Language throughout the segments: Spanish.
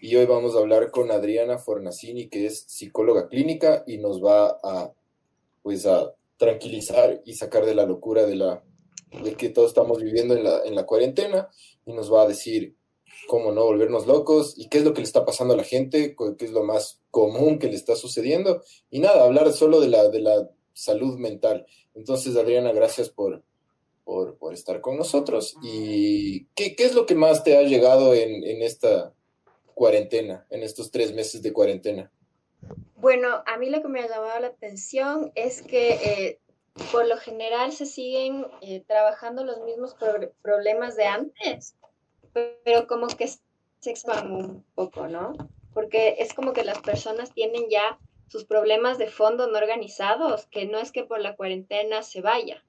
Y hoy vamos a hablar con Adriana Fornacini, que es psicóloga clínica y nos va a, pues, a tranquilizar y sacar de la locura de la que todos estamos viviendo en la, en la cuarentena y nos va a decir cómo no volvernos locos y qué es lo que le está pasando a la gente, qué es lo más común que le está sucediendo y nada, hablar solo de la, de la salud mental. Entonces, Adriana, gracias por, por, por estar con nosotros. ¿Y qué, qué, es lo que más te ha llegado en, en esta cuarentena, en estos tres meses de cuarentena? Bueno, a mí lo que me ha llamado la atención es que eh, por lo general se siguen eh, trabajando los mismos problemas de antes, pero como que se expanden un poco, ¿no? Porque es como que las personas tienen ya sus problemas de fondo no organizados, que no es que por la cuarentena se vaya.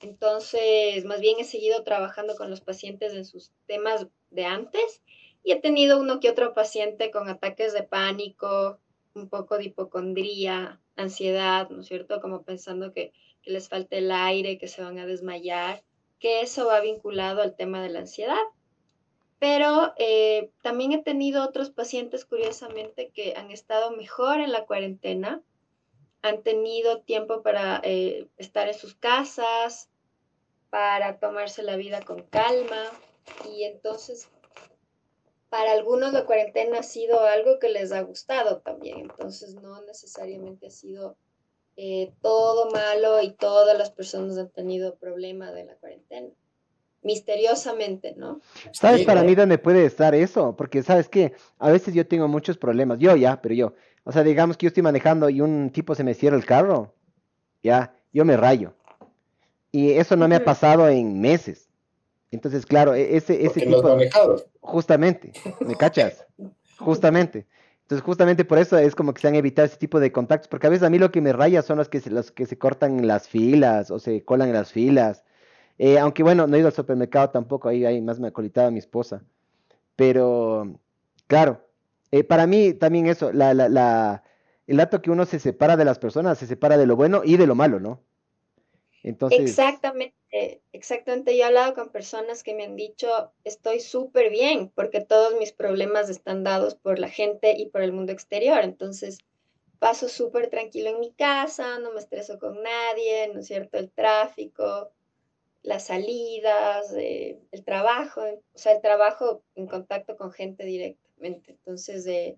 Entonces, más bien he seguido trabajando con los pacientes en sus temas de antes y he tenido uno que otro paciente con ataques de pánico, un poco de hipocondría, ansiedad, ¿no es cierto? Como pensando que les falte el aire, que se van a desmayar, que eso va vinculado al tema de la ansiedad. Pero eh, también he tenido otros pacientes, curiosamente, que han estado mejor en la cuarentena, han tenido tiempo para eh, estar en sus casas, para tomarse la vida con calma. Y entonces, para algunos la cuarentena ha sido algo que les ha gustado también. Entonces, no necesariamente ha sido eh, todo malo y todas las personas han tenido problema de la cuarentena. Misteriosamente, ¿no? ¿Sabes para mí dónde puede estar eso? Porque, ¿sabes qué? A veces yo tengo muchos problemas. Yo ya, pero yo. O sea, digamos que yo estoy manejando y un tipo se me cierra el carro. Ya, yo me rayo. Y eso no me ha pasado en meses. Entonces, claro, e-, ese, ese tipo. Justamente, ¿me cachas? Justamente. Entonces, justamente por eso es como que se han evitado ese tipo de contactos, porque a veces a mí lo que me raya son los que se, los que se cortan en las filas o se colan en las filas. Eh, aunque bueno, no he ido al supermercado tampoco, ahí, ahí más me ha colitado mi esposa. Pero, claro, eh, para mí también eso, la, la, la, el dato que uno se separa de las personas, se separa de lo bueno y de lo malo, ¿no? Exactamente, exactamente. Yo he hablado con personas que me han dicho, estoy súper bien porque todos mis problemas están dados por la gente y por el mundo exterior. Entonces, paso súper tranquilo en mi casa, no me estreso con nadie, ¿no es cierto? El tráfico, las salidas, eh, el trabajo, o sea, el trabajo en contacto con gente directamente. Entonces, eh,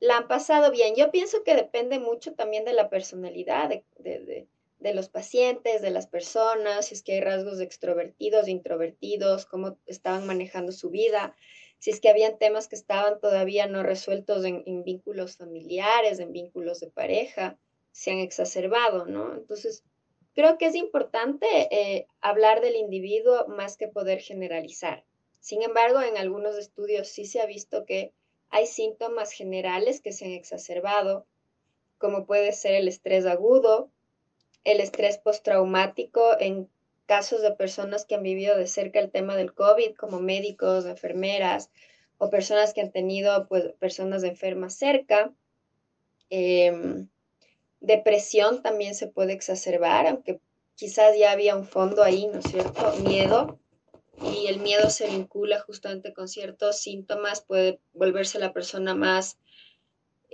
la han pasado bien. Yo pienso que depende mucho también de la personalidad de los pacientes, de las personas, si es que hay rasgos extrovertidos, introvertidos, cómo estaban manejando su vida, si es que habían temas que estaban todavía no resueltos en, vínculos familiares, en vínculos de pareja, se han exacerbado, ¿no? Entonces, creo que es importante eh, hablar del individuo más que poder generalizar. Sin embargo, en algunos estudios sí se ha visto que hay síntomas generales que se han exacerbado, como puede ser el estrés agudo, el estrés postraumático en casos de personas que han vivido de cerca el tema del COVID, como médicos, enfermeras o personas que han tenido pues, personas enfermas cerca. Em, depresión también se puede exacerbar, aunque quizás ya había un fondo ahí, ¿no es cierto? Miedo. Y el miedo se vincula justamente con ciertos síntomas, puede volverse la persona más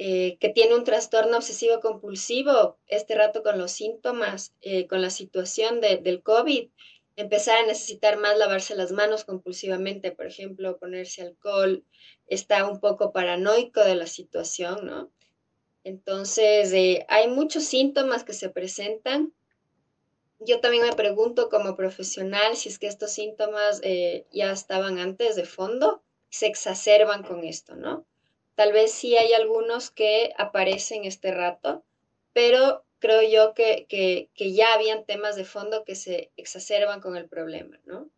eh, que tiene un trastorno obsesivo compulsivo, este rato con los síntomas, eh, con la situación del COVID, empezar a necesitar más lavarse las manos compulsivamente, por ejemplo, ponerse alcohol, está un poco paranoico de la situación, ¿no? Entonces, eh, hay muchos síntomas que se presentan. Yo también me pregunto como profesional si es que estos síntomas ya estaban antes de fondo, se exacerban con esto, ¿no? Tal vez sí hay algunos que aparecen este rato, pero creo yo que, que, ya habían temas de fondo que se exacerban con el problema, ¿no?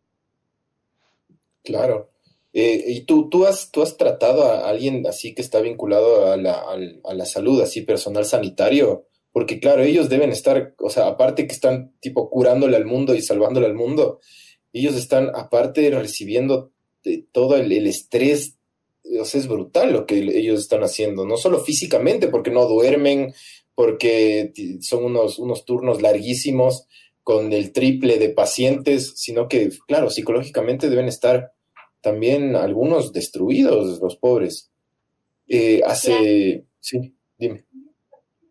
Claro. Eh, ¿Y tú, tú, has, tú has tratado a alguien así que está vinculado a la, a la salud, así personal sanitario? Porque claro, ellos deben estar, o sea, aparte que están tipo curándole al mundo y salvándole al mundo, ellos están aparte recibiendo todo el, el estrés o sea, es brutal lo que ellos están haciendo, no solo físicamente, porque no duermen, porque son unos, unos turnos larguísimos con el triple de pacientes, sino que, claro, psicológicamente deben estar también algunos destruidos, los pobres. Eh, hace, sí, dime.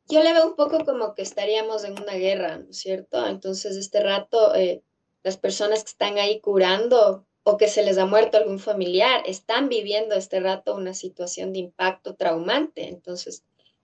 Yo le veo un poco como que estaríamos en una guerra, ¿no es cierto? Entonces, este rato, eh, las personas que están ahí curando o que se les ha muerto algún familiar, están viviendo este rato una situación de impacto traumante. Entonces,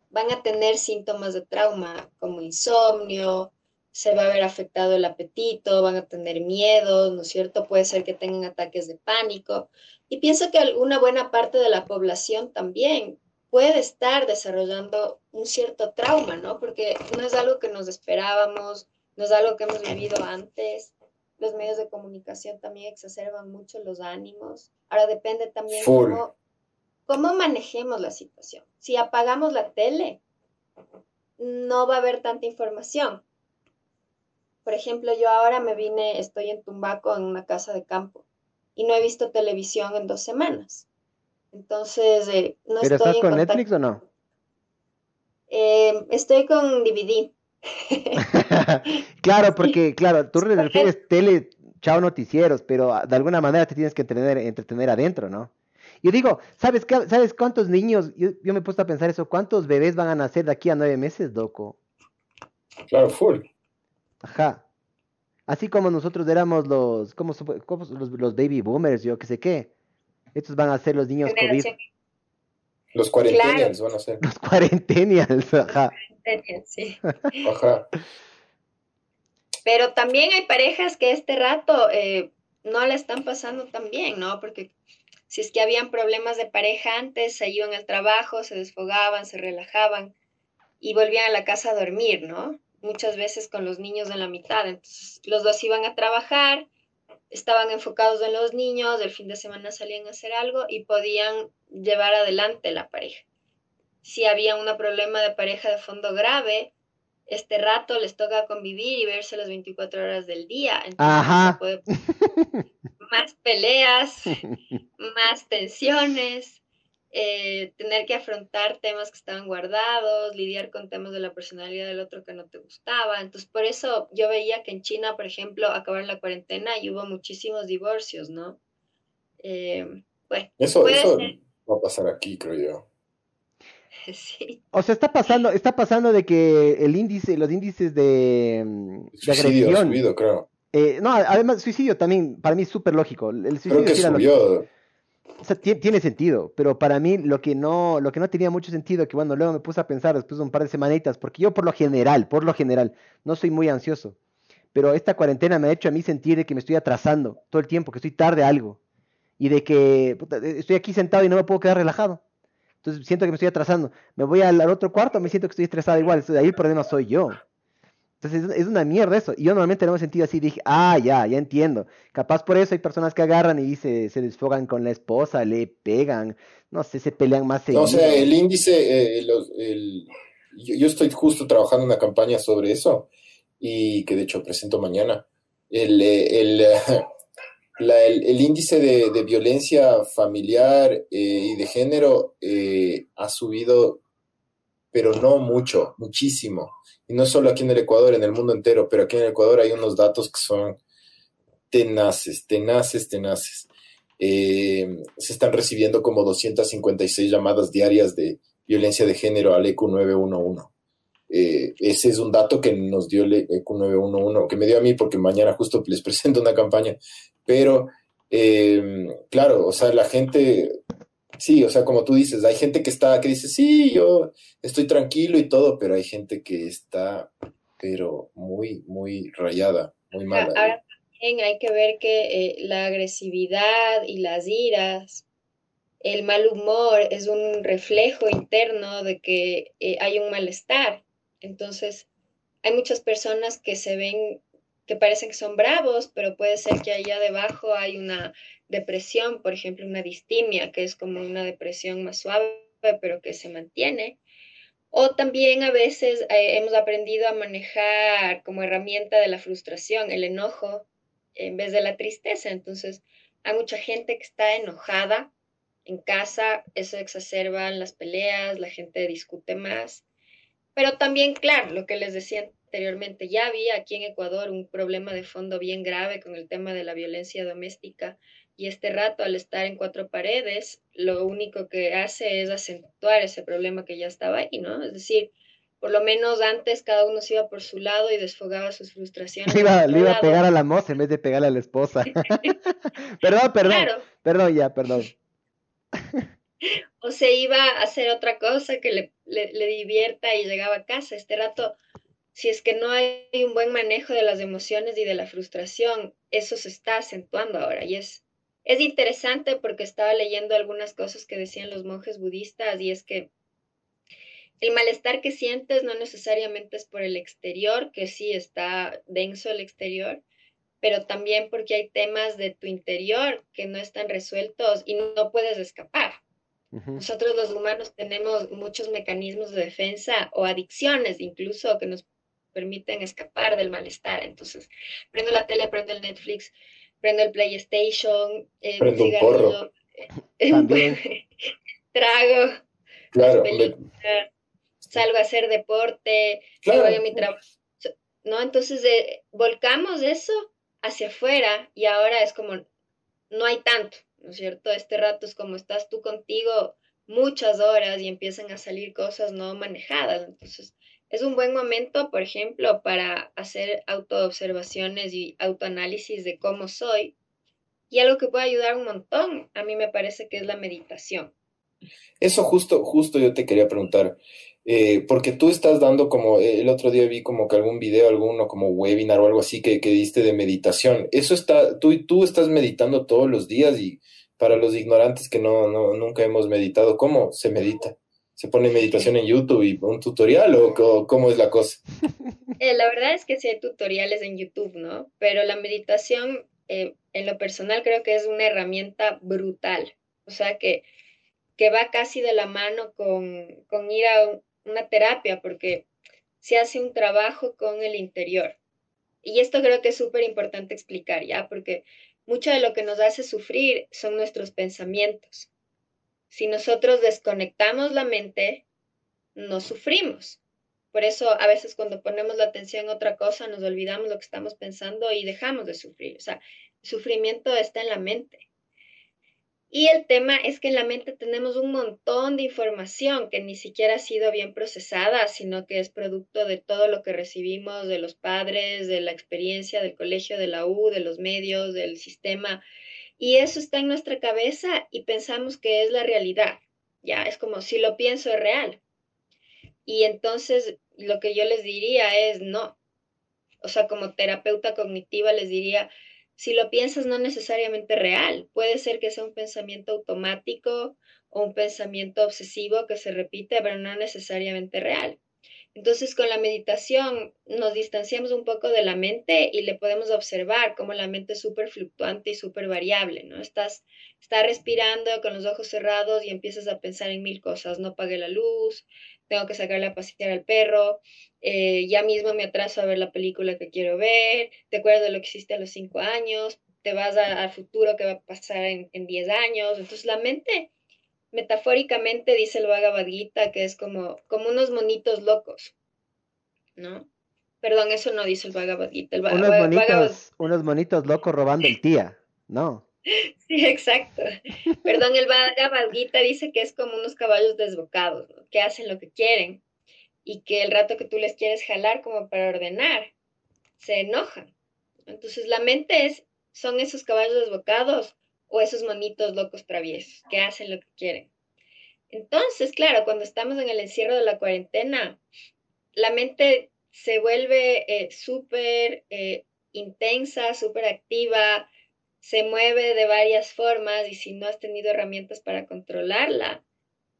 van a tener síntomas de trauma como insomnio, se va a ver afectado el apetito, van a tener miedo, ¿no es cierto? Puede ser que tengan ataques de pánico. Y pienso que una buena parte de la población también puede estar desarrollando un cierto trauma, ¿no? Porque no es algo que nos esperábamos, no es algo que hemos vivido antes los medios de comunicación también exacerban mucho los ánimos. Ahora depende también cómo, cómo manejemos la situación. Si apagamos la tele, no va a haber tanta información. Por ejemplo, yo ahora me vine, estoy en Tumbaco, en una casa de campo, y no he visto televisión en dos semanas. Entonces, eh, no ¿Pero estás con Netflix o no? Eh, estoy con DVD. claro, porque, claro, tú refieres tele, chao noticieros, pero ah, de alguna manera te tienes que entretener, entretener adentro, ¿no? Yo digo, ¿sabes, ¿sabes cuántos niños? Yo, me he puesto a pensar eso, ¿cuántos bebés van a nacer de aquí a nueve meses, Doco? Claro, full. Ajá. Así como nosotros éramos los, ¿cómo, los, los, baby boomers, yo qué sé qué. Estos van a ser los niños COVID. Los cuarentenials van a ser. Los cuarentenials, ajá. Sí. Ajá. Pero también hay parejas que este rato eh, no la están pasando tan bien, ¿no? Porque si es que habían problemas de pareja antes, se iban al trabajo, se desfogaban, se relajaban y volvían a la casa a dormir, ¿no? Muchas veces con los niños en la mitad. Entonces, los dos iban a trabajar, estaban enfocados en los niños, el fin de semana salían a hacer algo y podían llevar adelante la pareja. Si había un problema de pareja de fondo grave, este rato les toca convivir y verse las 24 horas del día. Entonces más peleas, más tensiones, eh, tener que afrontar temas que estaban guardados, lidiar con temas de la personalidad del otro que no te gustaba. Entonces, por eso yo veía que en China, por ejemplo, acabaron la cuarentena y hubo muchísimos divorcios, ¿no? Eh, bueno, eso, eso va a pasar aquí, creo yo. O sea, está pasando, está pasando de que el índice, los índices de, mm, de agresión. Subido, creo. Eh, no, además, suicidio también, para mí es súper lógico. El suicidio creo que subió. O sea, tiene, sentido, pero para mí lo que no, lo que no tenía mucho sentido, que bueno, luego me puse a pensar después de un par de semanitas, porque yo por lo general, por lo general, no soy muy ansioso, pero esta cuarentena me ha hecho a mí sentir de que me estoy atrasando todo el tiempo, que estoy tarde a algo, y de que estoy aquí sentado y no me puedo quedar relajado. Entonces siento que me estoy atrasando. Me voy al, otro cuarto, me siento que estoy estresado igual. ahí el problema soy yo. Entonces es, una mierda eso. Y yo normalmente no me he sentido así. Dije, ah, ya, ya entiendo. Capaz por eso hay personas que agarran y se, se desfogan con la esposa, le pegan, no sé, se pelean más. No, o sea, el índice, eh, yo, estoy justo trabajando en una campaña sobre eso y que de hecho presento mañana. El, eh, el, índice de, violencia familiar eh, y de género eh, ha subido, pero no mucho, muchísimo. Y no solo aquí en el Ecuador, en el mundo entero, pero aquí en el Ecuador hay unos datos que son tenaces, tenaces, tenaces. Eh, se están recibiendo como 256 llamadas diarias de violencia de género al EQ 911. ese es un dato que nos dio el EQ 911, que me dio a mí porque mañana justo les presento una campaña pero, em, claro, o sea, la gente, sí, o sea, como tú dices, hay gente que está, que dice, sí, yo estoy tranquilo y todo, pero hay gente que está, pero muy, muy rayada, muy mala. Ahora también hay que ver que eh, la agresividad y las iras, el mal humor es un reflejo interno de que eh, hay un malestar. Entonces, hay muchas personas que se ven que parecen que son bravos, pero puede ser que allá debajo hay una depresión, por ejemplo, una distimia, que es como una depresión más suave, pero que se mantiene. O también a veces eh, hemos aprendido a manejar como herramienta de la frustración, el enojo, en vez de la tristeza. Entonces, hay mucha gente que está enojada en casa, eso exacerba las peleas, la gente discute más. Pero también, claro, lo que les decía anteriormente, ya había aquí en Ecuador un problema de fondo bien grave con el tema de la violencia doméstica y este rato al estar en cuatro paredes, lo único que hace es acentuar ese problema que ya estaba ahí, ¿no? Es decir, por lo menos antes cada uno se iba por su lado y desfogaba sus frustraciones. Le iba, le iba a pegar a la moza en vez de pegarle a la esposa. perdón, perdón, perdón ya, perdón. o se iba a hacer otra cosa que le, le, divierta y llegaba a casa. Este rato, si es que no hay un buen manejo de las emociones y de la frustración, eso se está acentuando ahora y es, es interesante porque estaba leyendo algunas cosas que decían los monjes budistas y es que el malestar que sientes no necesariamente es por el exterior, que sí está denso el exterior, pero también porque hay temas de tu interior que no están resueltos y no puedes escapar. Nosotros los humanos tenemos muchos mecanismos de defensa o adicciones incluso que nos permiten escapar del malestar. Entonces, prendo la tele, prendo el Netflix, prendo el PlayStation, eh, prendo un porro. trago, claro, salgo a hacer deporte, voy a mi trabajo. ¿No? Entonces, eh, volcamos eso hacia afuera y ahora es como, no hay tanto. ¿no es cierto? Este rato es como estás tú contigo muchas horas y empiezan a salir cosas no manejadas. Entonces, es un buen momento, por ejemplo, para hacer autoobservaciones y autoanálisis de cómo soy. Y algo que puede ayudar un montón, a mí me parece que es la meditación. Eso justo, justo yo te quería preguntar. Eh, porque tú estás dando como, eh, el otro día vi como que algún video, alguno como webinar o algo así que, que diste de meditación. Eso está, tú, tú estás meditando todos los días y para los ignorantes que no, no, nunca hemos meditado, ¿cómo se medita? ¿Se pone meditación en YouTube y un tutorial o, cómo es la cosa? Eh, la verdad es que sí hay tutoriales en YouTube, ¿no? Pero la meditación, en lo personal, creo que es una herramienta brutal. O sea, que, que va casi de la mano con, con ir a una terapia porque se hace un trabajo con el interior. Y esto creo que es súper importante explicar, ¿ya? Porque mucho de lo que nos hace sufrir son nuestros pensamientos. Si nosotros desconectamos la mente, no sufrimos. Por eso a veces cuando ponemos la atención en otra cosa, nos olvidamos lo que estamos pensando y dejamos de sufrir. O sea, el sufrimiento está en la mente. Y el tema es que en la mente tenemos un montón de información que ni siquiera ha sido bien procesada, sino que es producto de todo lo que recibimos de los padres, de la experiencia del colegio, de la U, de los medios, del sistema. Y eso está en nuestra cabeza y pensamos que es la realidad. Ya, es como si lo pienso es real. Y entonces lo que yo les diría es no. O sea, como terapeuta cognitiva les diría, si lo piensas no necesariamente real, puede ser que sea un pensamiento automático o un pensamiento obsesivo que se repite, pero no necesariamente real. Entonces, con la meditación nos distanciamos un poco de la mente y le podemos observar cómo la mente es súper fluctuante y súper variable, ¿no? Estás, estás respirando con los ojos cerrados y empiezas a pensar en mil cosas, no apague la luz, tengo que sacarle a pasear al perro, eh, ya mismo me atraso a ver la película que quiero ver, te acuerdas de lo que hiciste a los cinco años, te vas al futuro que va a pasar en, en diez años. Entonces la mente, metafóricamente, dice el Bhagavad Gita, que es como, como unos monitos locos, ¿no? Perdón, eso no dice el Bhagavad Gita. unos, monitos, unos monitos locos robando el tía, ¿no? Sí, exacto. Perdón, el Bhagavad Gita dice que es como unos caballos desbocados, que hacen lo que quieren y que el rato que tú les quieres jalar como para ordenar, se enojan. Entonces la mente es, son esos caballos desbocados o esos monitos locos traviesos que hacen lo que quieren. Entonces, claro, cuando estamos en el encierro de la cuarentena, la mente se vuelve eh, súper eh, intensa, súper activa, se mueve de varias formas y si no has tenido herramientas para controlarla,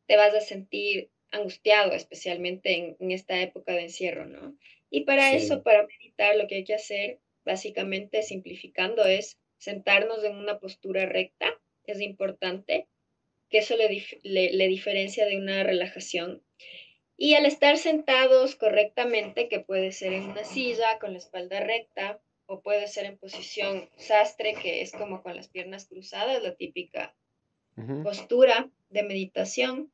te vas a sentir angustiado, especialmente en, esta época de encierro, ¿no? Y para eso, para meditar, lo que hay que hacer, básicamente simplificando, es sentarnos en una postura recta, es importante, que eso le, le, diferencia de una relajación. Y al estar sentados correctamente, que puede ser en una silla con la espalda recta, o puede ser en posición sastre, que es como con las piernas cruzadas, la típica postura de meditación.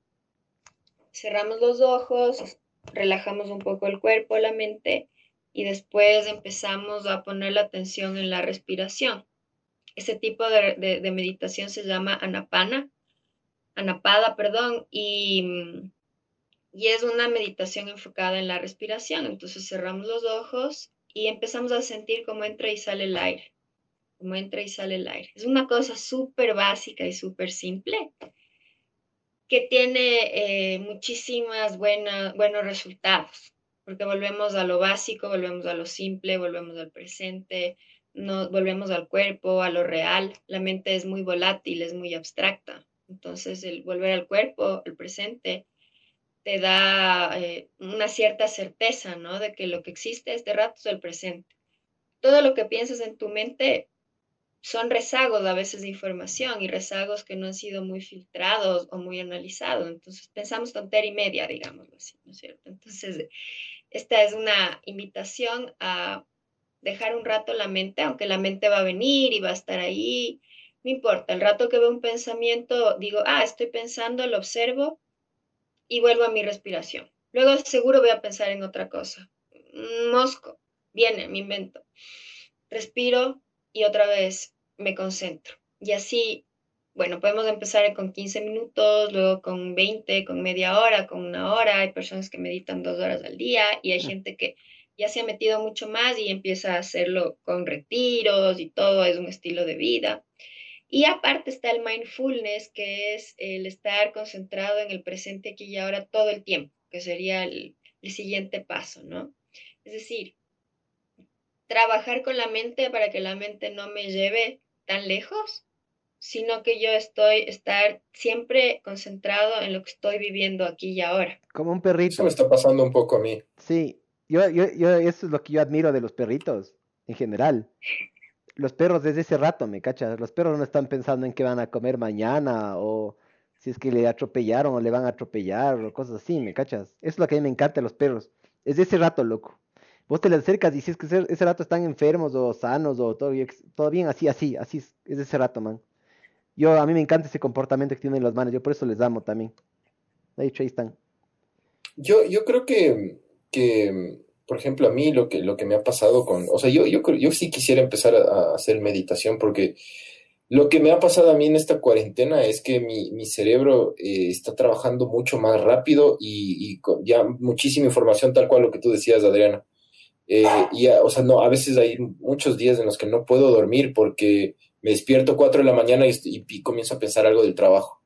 Cerramos los ojos, relajamos un poco el cuerpo, la mente y después empezamos a poner la atención en la respiración. Ese tipo de, meditación se llama anapana, anapada, perdón, y, y es una meditación enfocada en la respiración. Entonces cerramos los ojos y empezamos a sentir cómo entra y sale el aire, cómo entra y sale el aire. Es una cosa súper básica y súper simple que tiene eh, muchísimas buenas, buenos resultados, porque volvemos a lo básico, volvemos a lo simple, volvemos al presente, no, volvemos al cuerpo, a lo real. La mente es muy volátil, es muy abstracta. Entonces, el volver al cuerpo, al presente, te da eh, una cierta certeza, ¿no? De que lo que existe este rato es el presente. Todo lo que piensas en tu mente son rezagos a veces de información y rezagos que no han sido muy filtrados o muy analizados. Entonces pensamos tontería y media, digámoslo así, ¿no es cierto? Entonces, esta es una invitación a dejar un rato la mente, aunque la mente va a venir y va a estar ahí, no importa, el rato que veo un pensamiento, digo, ah, estoy pensando, lo observo y vuelvo a mi respiración. Luego seguro voy a pensar en otra cosa. Mosco, viene, me invento. Respiro y otra vez me concentro. Y así, bueno, podemos empezar con 15 minutos, luego con 20, con media hora, con una hora. Hay personas que meditan dos horas al día y hay gente que ya se ha metido mucho más y empieza a hacerlo con retiros y todo, es un estilo de vida. Y aparte está el mindfulness, que es el estar concentrado en el presente aquí y ahora todo el tiempo, que sería el, siguiente paso, ¿no? Es decir, trabajar con la mente para que la mente no me lleve tan lejos, sino que yo estoy, estar siempre concentrado en lo que estoy viviendo aquí y ahora. Como un perrito. Eso me está pasando un poco a mí. Sí, yo, yo, yo, eso es lo que yo admiro de los perritos en general los perros desde ese rato, ¿me cachas? Los perros no están pensando en qué van a comer mañana o si es que le atropellaron o le van a atropellar o cosas así, ¿me cachas? Eso es lo que a mí me encanta de los perros. Es de ese rato, loco. Vos te le acercas y si es que ese, rato están enfermos o sanos o todo, bien, así, así, así es, es de ese rato, man. Yo, a mí me encanta ese comportamiento que tienen los manos, yo por eso les amo también. De hecho, ahí están. Yo, yo creo que, que por ejemplo, a mí lo que, lo que me ha pasado con, o sea, yo, yo, yo sí quisiera empezar a, hacer meditación porque lo que me ha pasado a mí en esta cuarentena es que mi, mi cerebro eh, está trabajando mucho más rápido y, y ya muchísima información, tal cual lo que tú decías, Adriana. Eh, y, o sea, no, a veces hay muchos días en los que no puedo dormir porque me despierto 4 de la mañana y, y, comienzo a pensar algo del trabajo.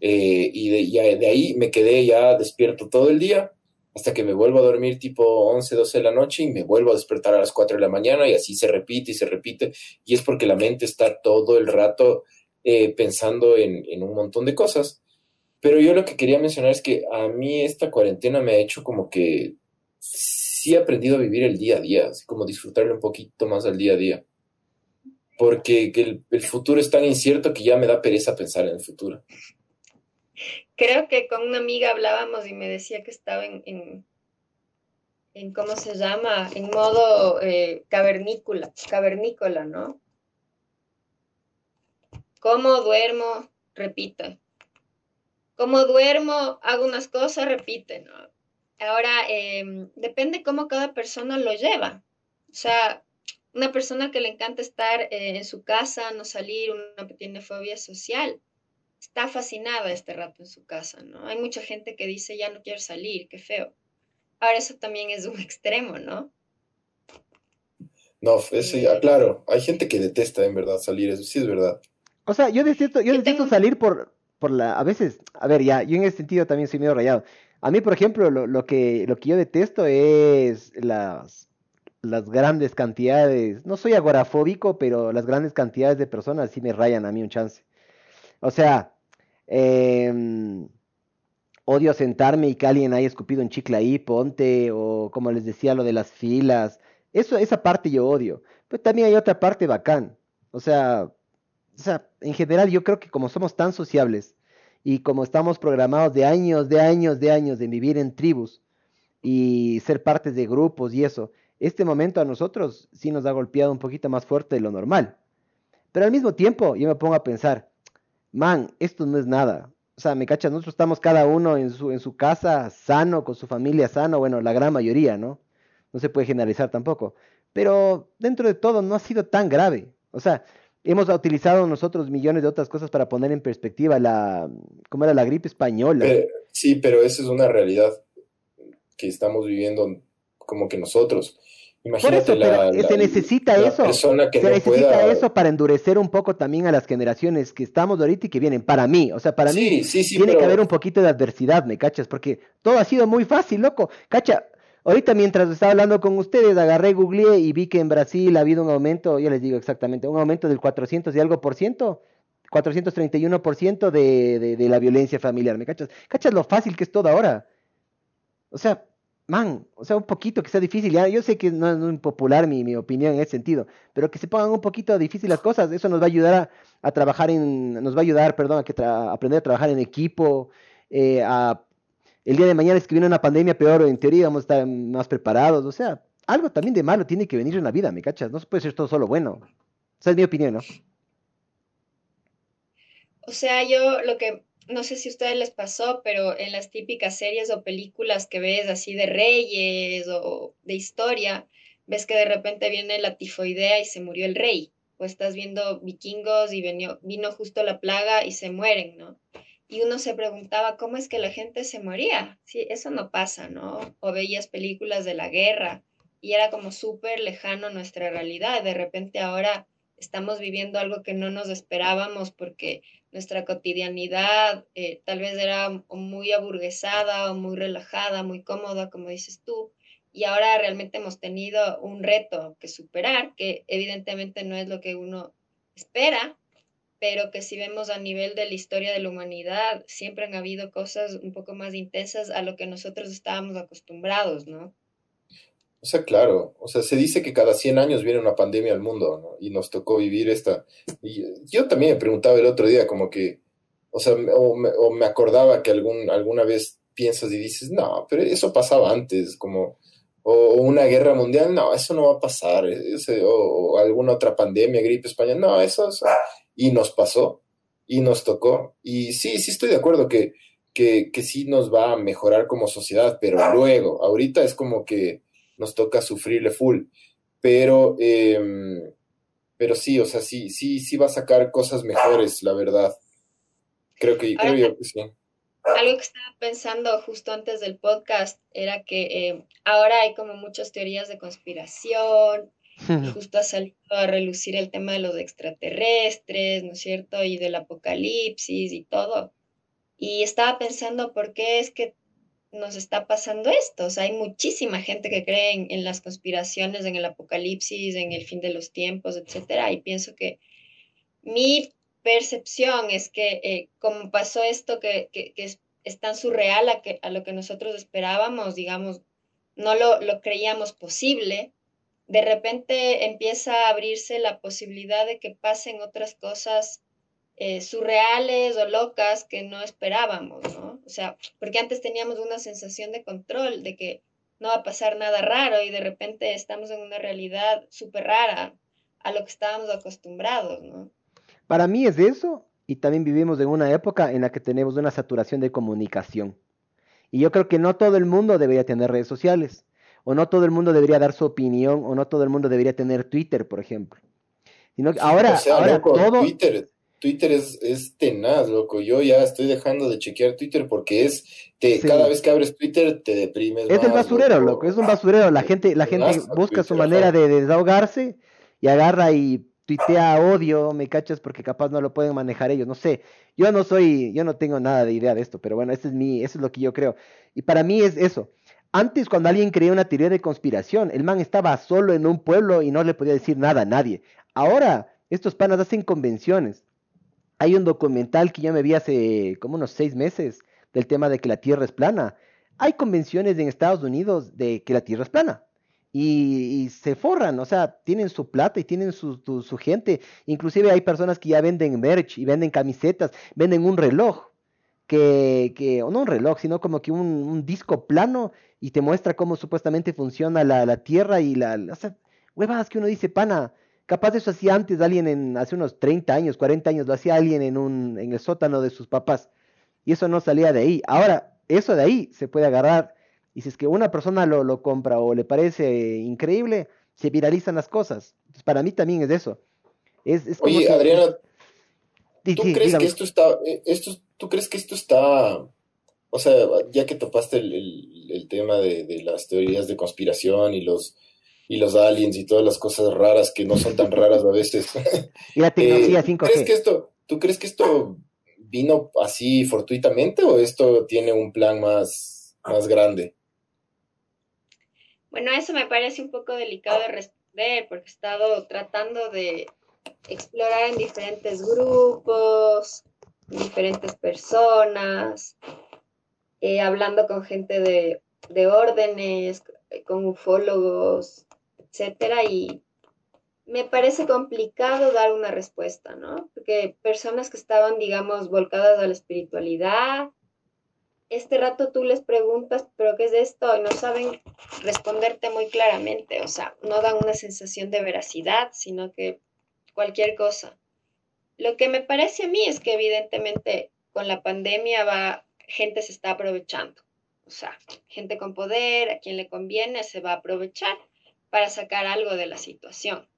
Eh, y de, de ahí me quedé ya despierto todo el día hasta que me vuelvo a dormir tipo 11, 12 de la noche y me vuelvo a despertar a las 4 de la mañana y así se repite y se repite. Y es porque la mente está todo el rato eh, pensando en, un montón de cosas. Pero yo lo que quería mencionar es que a mí esta cuarentena me ha hecho como que sí he aprendido a vivir el día a día, así como disfrutarle un poquito más al día a día. Porque el, el futuro es tan incierto que ya me da pereza pensar en el futuro creo que con una amiga hablábamos y me decía que estaba en, en, ¿cómo se llama? En modo eh, cavernícola, cavernícola, ¿no? ¿Cómo duermo? Repita. ¿Cómo duermo? Hago unas cosas, repite, ¿no? Ahora, em, depende cómo cada persona lo lleva. O sea, una persona que le encanta estar eh, en su casa, no salir, una que tiene fobia social, está fascinada este rato en su casa, ¿no? Hay mucha gente que dice, ya no quiero salir, qué feo. Ahora eso también es un extremo, ¿no? No, eso ya, claro, hay gente que detesta en verdad salir, eso sí es verdad. O sea, yo detesto, yo detesto salir por, por la, a veces, a ver, ya, yo en ese sentido también soy medio rayado. A mí, por ejemplo, lo, lo que, lo que yo detesto es las, las grandes cantidades, no soy agorafóbico, pero las grandes cantidades de personas sí me rayan a mí un chance. O sea, em, odio sentarme y que alguien haya escupido un chicle ahí, ponte, o como les decía, lo de las filas. Eso, esa parte yo odio. Pero también hay otra parte bacán. O sea, o sea, en general yo creo que como somos tan sociables y como estamos programados de años, de años, de años de vivir en tribus y ser partes de grupos y eso, este momento a nosotros sí nos ha golpeado un poquito más fuerte de lo normal. Pero al mismo tiempo yo me pongo a pensar, man, esto no es nada. O sea, me cachas, nosotros estamos cada uno en su, en su casa sano, con su familia sano, bueno, la gran mayoría, ¿no? No se puede generalizar tampoco. Pero dentro de todo no ha sido tan grave. O sea, hemos utilizado nosotros millones de otras cosas para poner en perspectiva la, ¿cómo era la gripe española? sí, pero esa es una realidad que estamos viviendo como que nosotros. Imagínate la, se necesita eso. se necesita eso para endurecer un poco también a las generaciones que estamos ahorita y que vienen. Para mí, o sea, para mí tiene que haber un poquito de adversidad, ¿me cachas? Porque todo ha sido muy fácil, loco. Cacha, Ahorita mientras estaba hablando con ustedes, agarré, googleé y vi que en Brasil ha habido un aumento, ya les digo exactamente, un aumento del 400 y algo por ciento, 431 por ciento de, de, de la violencia familiar, ¿me cachas? ¿Cachas lo fácil que es todo ahora? O sea, man, o sea, un poquito que sea difícil, yo sé que no es muy popular mi, mi opinión en ese sentido, pero que se pongan un poquito difícil las cosas, eso nos va a ayudar a, trabajar en, nos va a ayudar, perdón, a, que aprender a trabajar en equipo, eh, a el día de mañana es que viene una pandemia peor, en teoría vamos a estar más preparados, o sea, algo también de malo tiene que venir en la vida, ¿me cachas? No puede ser todo solo bueno. Esa es mi opinión, ¿no? O sea, yo lo que, no sé si a ustedes les pasó, pero en las típicas series o películas que ves así de reyes o de historia, ves que de repente viene la tifoidea y se murió el rey. O estás viendo vikingos y vino, justo la plaga y se mueren, ¿no? y uno se preguntaba cómo es que la gente se moría. Sí, eso no pasa, ¿no? O veías películas de la guerra y era como súper lejano nuestra realidad. De repente ahora estamos viviendo algo que no nos esperábamos porque nuestra cotidianidad eh, tal vez era muy aburguesada o muy relajada, muy cómoda, como dices tú. Y ahora realmente hemos tenido un reto que superar, que evidentemente no es lo que uno espera, pero que si vemos a nivel de la historia de la humanidad, siempre han habido cosas un poco más intensas a lo que nosotros estábamos acostumbrados, ¿no? O sea, claro, o sea, se dice que cada 100 años viene una pandemia al mundo, ¿no? Y nos tocó vivir esta. Y yo también me preguntaba el otro día, como que, o sea, o me, acordaba que algún, alguna vez piensas y dices, no, pero eso pasaba antes, como, o, una guerra mundial, no, eso no va a pasar, o, alguna otra pandemia, gripe española, no, eso, eso y nos pasó y nos tocó. Y sí, sí estoy de acuerdo que, que, que sí nos va a mejorar como sociedad, pero luego, ahorita es como que nos toca sufrirle full. Pero, em, pero sí, o sea, sí, sí, sí va a sacar cosas mejores, la verdad. Creo que, creo yo que sí. Algo que estaba pensando justo antes del podcast era que em, ahora hay como muchas teorías de conspiración Justo ha salido a relucir el tema de los extraterrestres, ¿no es cierto? Y del apocalipsis y todo. Y estaba pensando por qué es que nos está pasando esto. O sea, hay muchísima gente que cree en, las conspiraciones, en el apocalipsis, en el fin de los tiempos, etcétera. Y pienso que mi percepción es que eh, como pasó esto que, que, es, tan surreal a, a lo que nosotros esperábamos, digamos, no lo, lo creíamos posible, de repente empieza a abrirse la posibilidad de que pasen otras cosas eh, surreales o locas que no esperábamos, ¿no? O sea, porque antes teníamos una sensación de control, de que no va a pasar nada raro y de repente estamos en una realidad súper rara a lo que estábamos acostumbrados, ¿no? Para mí es eso y también vivimos en una época en la que tenemos una saturación de comunicación. Y yo creo que no todo el mundo debería tener redes sociales o no todo el mundo debería dar su opinión, o no todo el mundo debería tener Twitter, por ejemplo. Sino ahora, ahora todo... Twitter, Twitter es, es, tenaz, loco. Yo ya estoy dejando de chequear Twitter porque es, te, cada vez que abres Twitter te deprimes. Es el basurero, loco. es un basurero. La gente, la gente busca su manera de, desahogarse y agarra y tuitea odio, me cachas, porque capaz no lo pueden manejar ellos, no sé. Yo no soy, yo no tengo nada de idea de esto, pero bueno, este es mi, eso es lo que yo creo. Y para mí es eso. Antes, cuando alguien creía una teoría de conspiración, el man estaba solo en un pueblo y no le podía decir nada a nadie. Ahora, estos panas hacen convenciones. Hay un documental que yo me vi hace como unos seis meses del tema de que la Tierra es plana. Hay convenciones en Estados Unidos de que la Tierra es plana. y, se forran, o sea, tienen su plata y tienen su, gente. Inclusive hay personas que ya venden merch y venden camisetas, venden un reloj, que, que o no un reloj, sino como que un, disco plano y te muestra cómo supuestamente funciona la, la Tierra y la... O sea, huevadas que uno dice, pana, capaz eso hacía antes alguien en, hace unos 30 años, 40 años, lo hacía alguien en, un, en el sótano de sus papás. Y eso no salía de ahí. Ahora, eso de ahí se puede agarrar y si es que una persona lo, lo compra o le parece increíble, se viralizan las cosas. Entonces, para mí también es eso. Es, es Oye, Adriana, ¿tú crees que esto está, eh, esto, tú crees que esto está, o sea, ya que topaste el, el, tema de, de, las teorías de conspiración y los, y los aliens y todas las cosas raras que no son tan raras a veces. y la tecnología 5G. ¿crees que esto, ¿Tú crees que esto vino así fortuitamente o esto tiene un plan más, más grande? Bueno, eso me parece un poco delicado de responder porque he estado tratando de explorar en diferentes grupos, diferentes personas, eh, hablando con gente de, de órdenes, con ufólogos, etcétera, y me parece complicado dar una respuesta, ¿no? Porque personas que estaban, digamos, volcadas a la espiritualidad, este rato tú les preguntas, pero ¿qué es esto? Y no saben responderte muy claramente, o sea, no dan una sensación de veracidad, sino que cualquier cosa. Lo que me parece a mí es que evidentemente con la pandemia va, gente se está aprovechando, o sea, gente con poder, a quien le conviene, se va a aprovechar para sacar algo de la situación.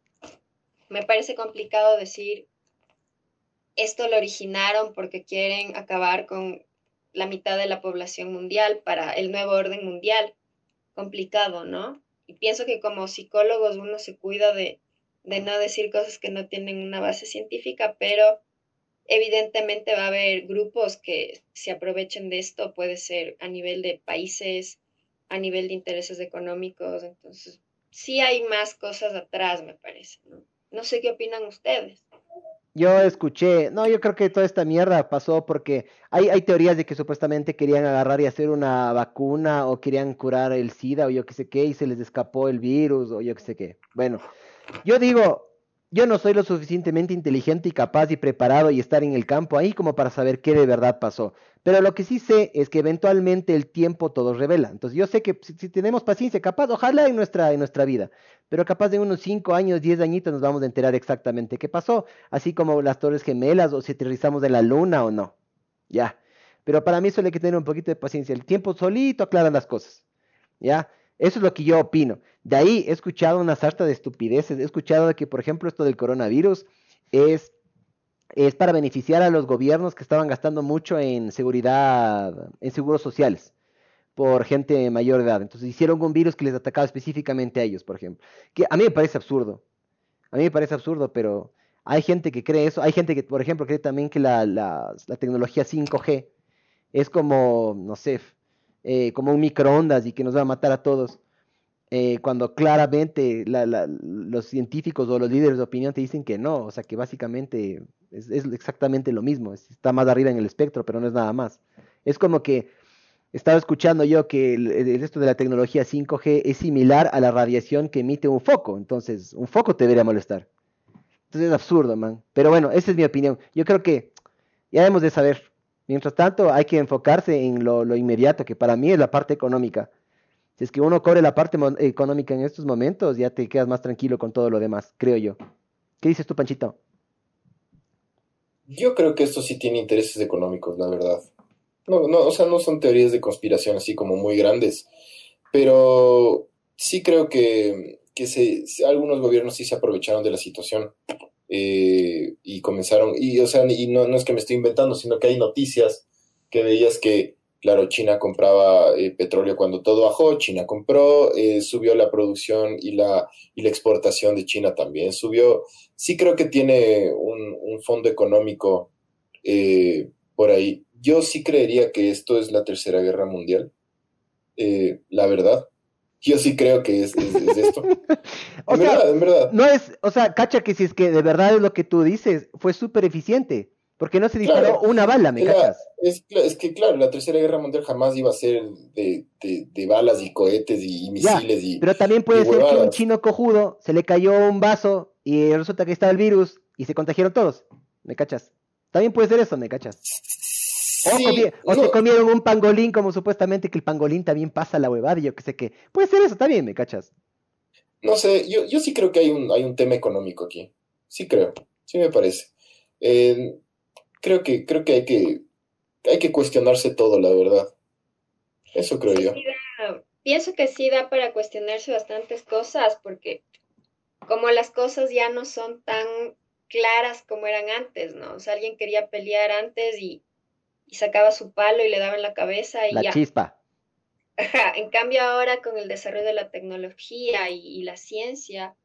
Me parece complicado decir, esto lo originaron porque quieren acabar con la mitad de la población mundial para el nuevo orden mundial. Complicado, ¿no? Y pienso que como psicólogos uno se cuida de, de no decir cosas que no tienen una base científica, pero evidentemente va a haber grupos que se aprovechen de esto, puede ser a nivel de países, a nivel de intereses económicos, entonces sí hay más cosas atrás, me parece, ¿no? No sé qué opinan ustedes. Yo escuché, no, yo creo que toda esta mierda pasó porque hay, hay teorías de que supuestamente querían agarrar y hacer una vacuna o querían curar el SIDA o yo qué sé qué y se les escapó el virus o yo qué sé qué. Bueno, yo digo, yo no soy lo suficientemente inteligente y capaz y preparado y estar en el campo ahí como para saber qué de verdad pasó. Pero lo que sí sé es que eventualmente el tiempo todo revela. Entonces yo sé que si, tenemos paciencia, capaz, ojalá en nuestra, en nuestra vida, pero capaz de unos 5 años, 10 añitos nos vamos a enterar exactamente qué pasó, así como las torres gemelas o si aterrizamos en la luna o no. Ya. Pero para mí solo hay que tener un poquito de paciencia. El tiempo solito aclara las cosas. ¿Ya? Eso es lo que yo opino. De ahí he escuchado una sarta de estupideces. He escuchado que, por ejemplo, esto del coronavirus es, es para beneficiar a los gobiernos que estaban gastando mucho en seguridad, en seguros sociales por gente mayor de edad. Entonces hicieron un virus que les atacaba específicamente a ellos, por ejemplo. Que a mí me parece absurdo. A mí me parece absurdo, pero hay gente que cree eso. Hay gente que, por ejemplo, cree también que la, la, la tecnología 5G es como, no sé, eh, como un microondas y que nos va a matar a todos. Eh, cuando claramente los científicos o los líderes de opinión te dicen que no, o sea que básicamente es, exactamente lo mismo, está más arriba en el espectro, pero no es nada más. Es como que estaba escuchando yo que esto de la tecnología 5G es similar a la radiación que emite un foco, entonces un foco te debería molestar. Entonces es absurdo, man. Pero bueno, esa es mi opinión. Yo creo que ya debemos de saber Mientras tanto, hay que enfocarse en lo, inmediato, que para mí es la parte económica. Es que uno cobre la parte económica en estos momentos, ya te quedas más tranquilo con todo lo demás, creo yo. ¿Qué dices tú, Panchito? Yo creo que esto sí tiene intereses económicos, la verdad. No, no, o sea, no son teorías de conspiración así como muy grandes, pero sí creo que, que algunos gobiernos sí se aprovecharon de la situación eh, y comenzaron, y o sea, y no, no, es que me estoy inventando, sino que hay noticias que veías que, claro, China compraba eh, petróleo cuando todo bajó, China compró, eh, subió la producción y la, y la exportación de China también subió. Sí creo que tiene un, un fondo económico por ahí. Yo sí creería que esto es la Tercera Guerra Mundial, la verdad. Yo sí creo que es, esto. o sea, No es, o sea, cacha que si es que de verdad es lo que tú dices, fue súper eficiente. Porque no se disparó una bala, ¿me cachas? Es, que, claro, la Tercera Guerra Mundial jamás iba a ser de, balas y cohetes y, misiles. y, pero también puede ser que un chino cojudo se le cayó un vaso y resulta que estaba el virus y se contagiaron todos, ¿me cachas? También puede ser eso, ¿me cachas? o, se comieron un pangolín como supuestamente que el pangolín también pasa la huevada y yo que sé qué. Puede ser eso también, ¿me cachas? No sé, yo, yo sí creo que hay un, hay un tema económico aquí. Sí creo, sí me parece. Eh, creo que, creo que hay que, hay que cuestionarse todo, la verdad. Eso creo yo. pienso que sí da para cuestionarse bastantes cosas, porque como las cosas ya no son tan claras como eran antes, ¿no? O sea, alguien quería pelear antes y, sacaba su palo y le daba en la cabeza y la chispa. Ajá, en cambio ahora con el desarrollo de la tecnología y la ciencia,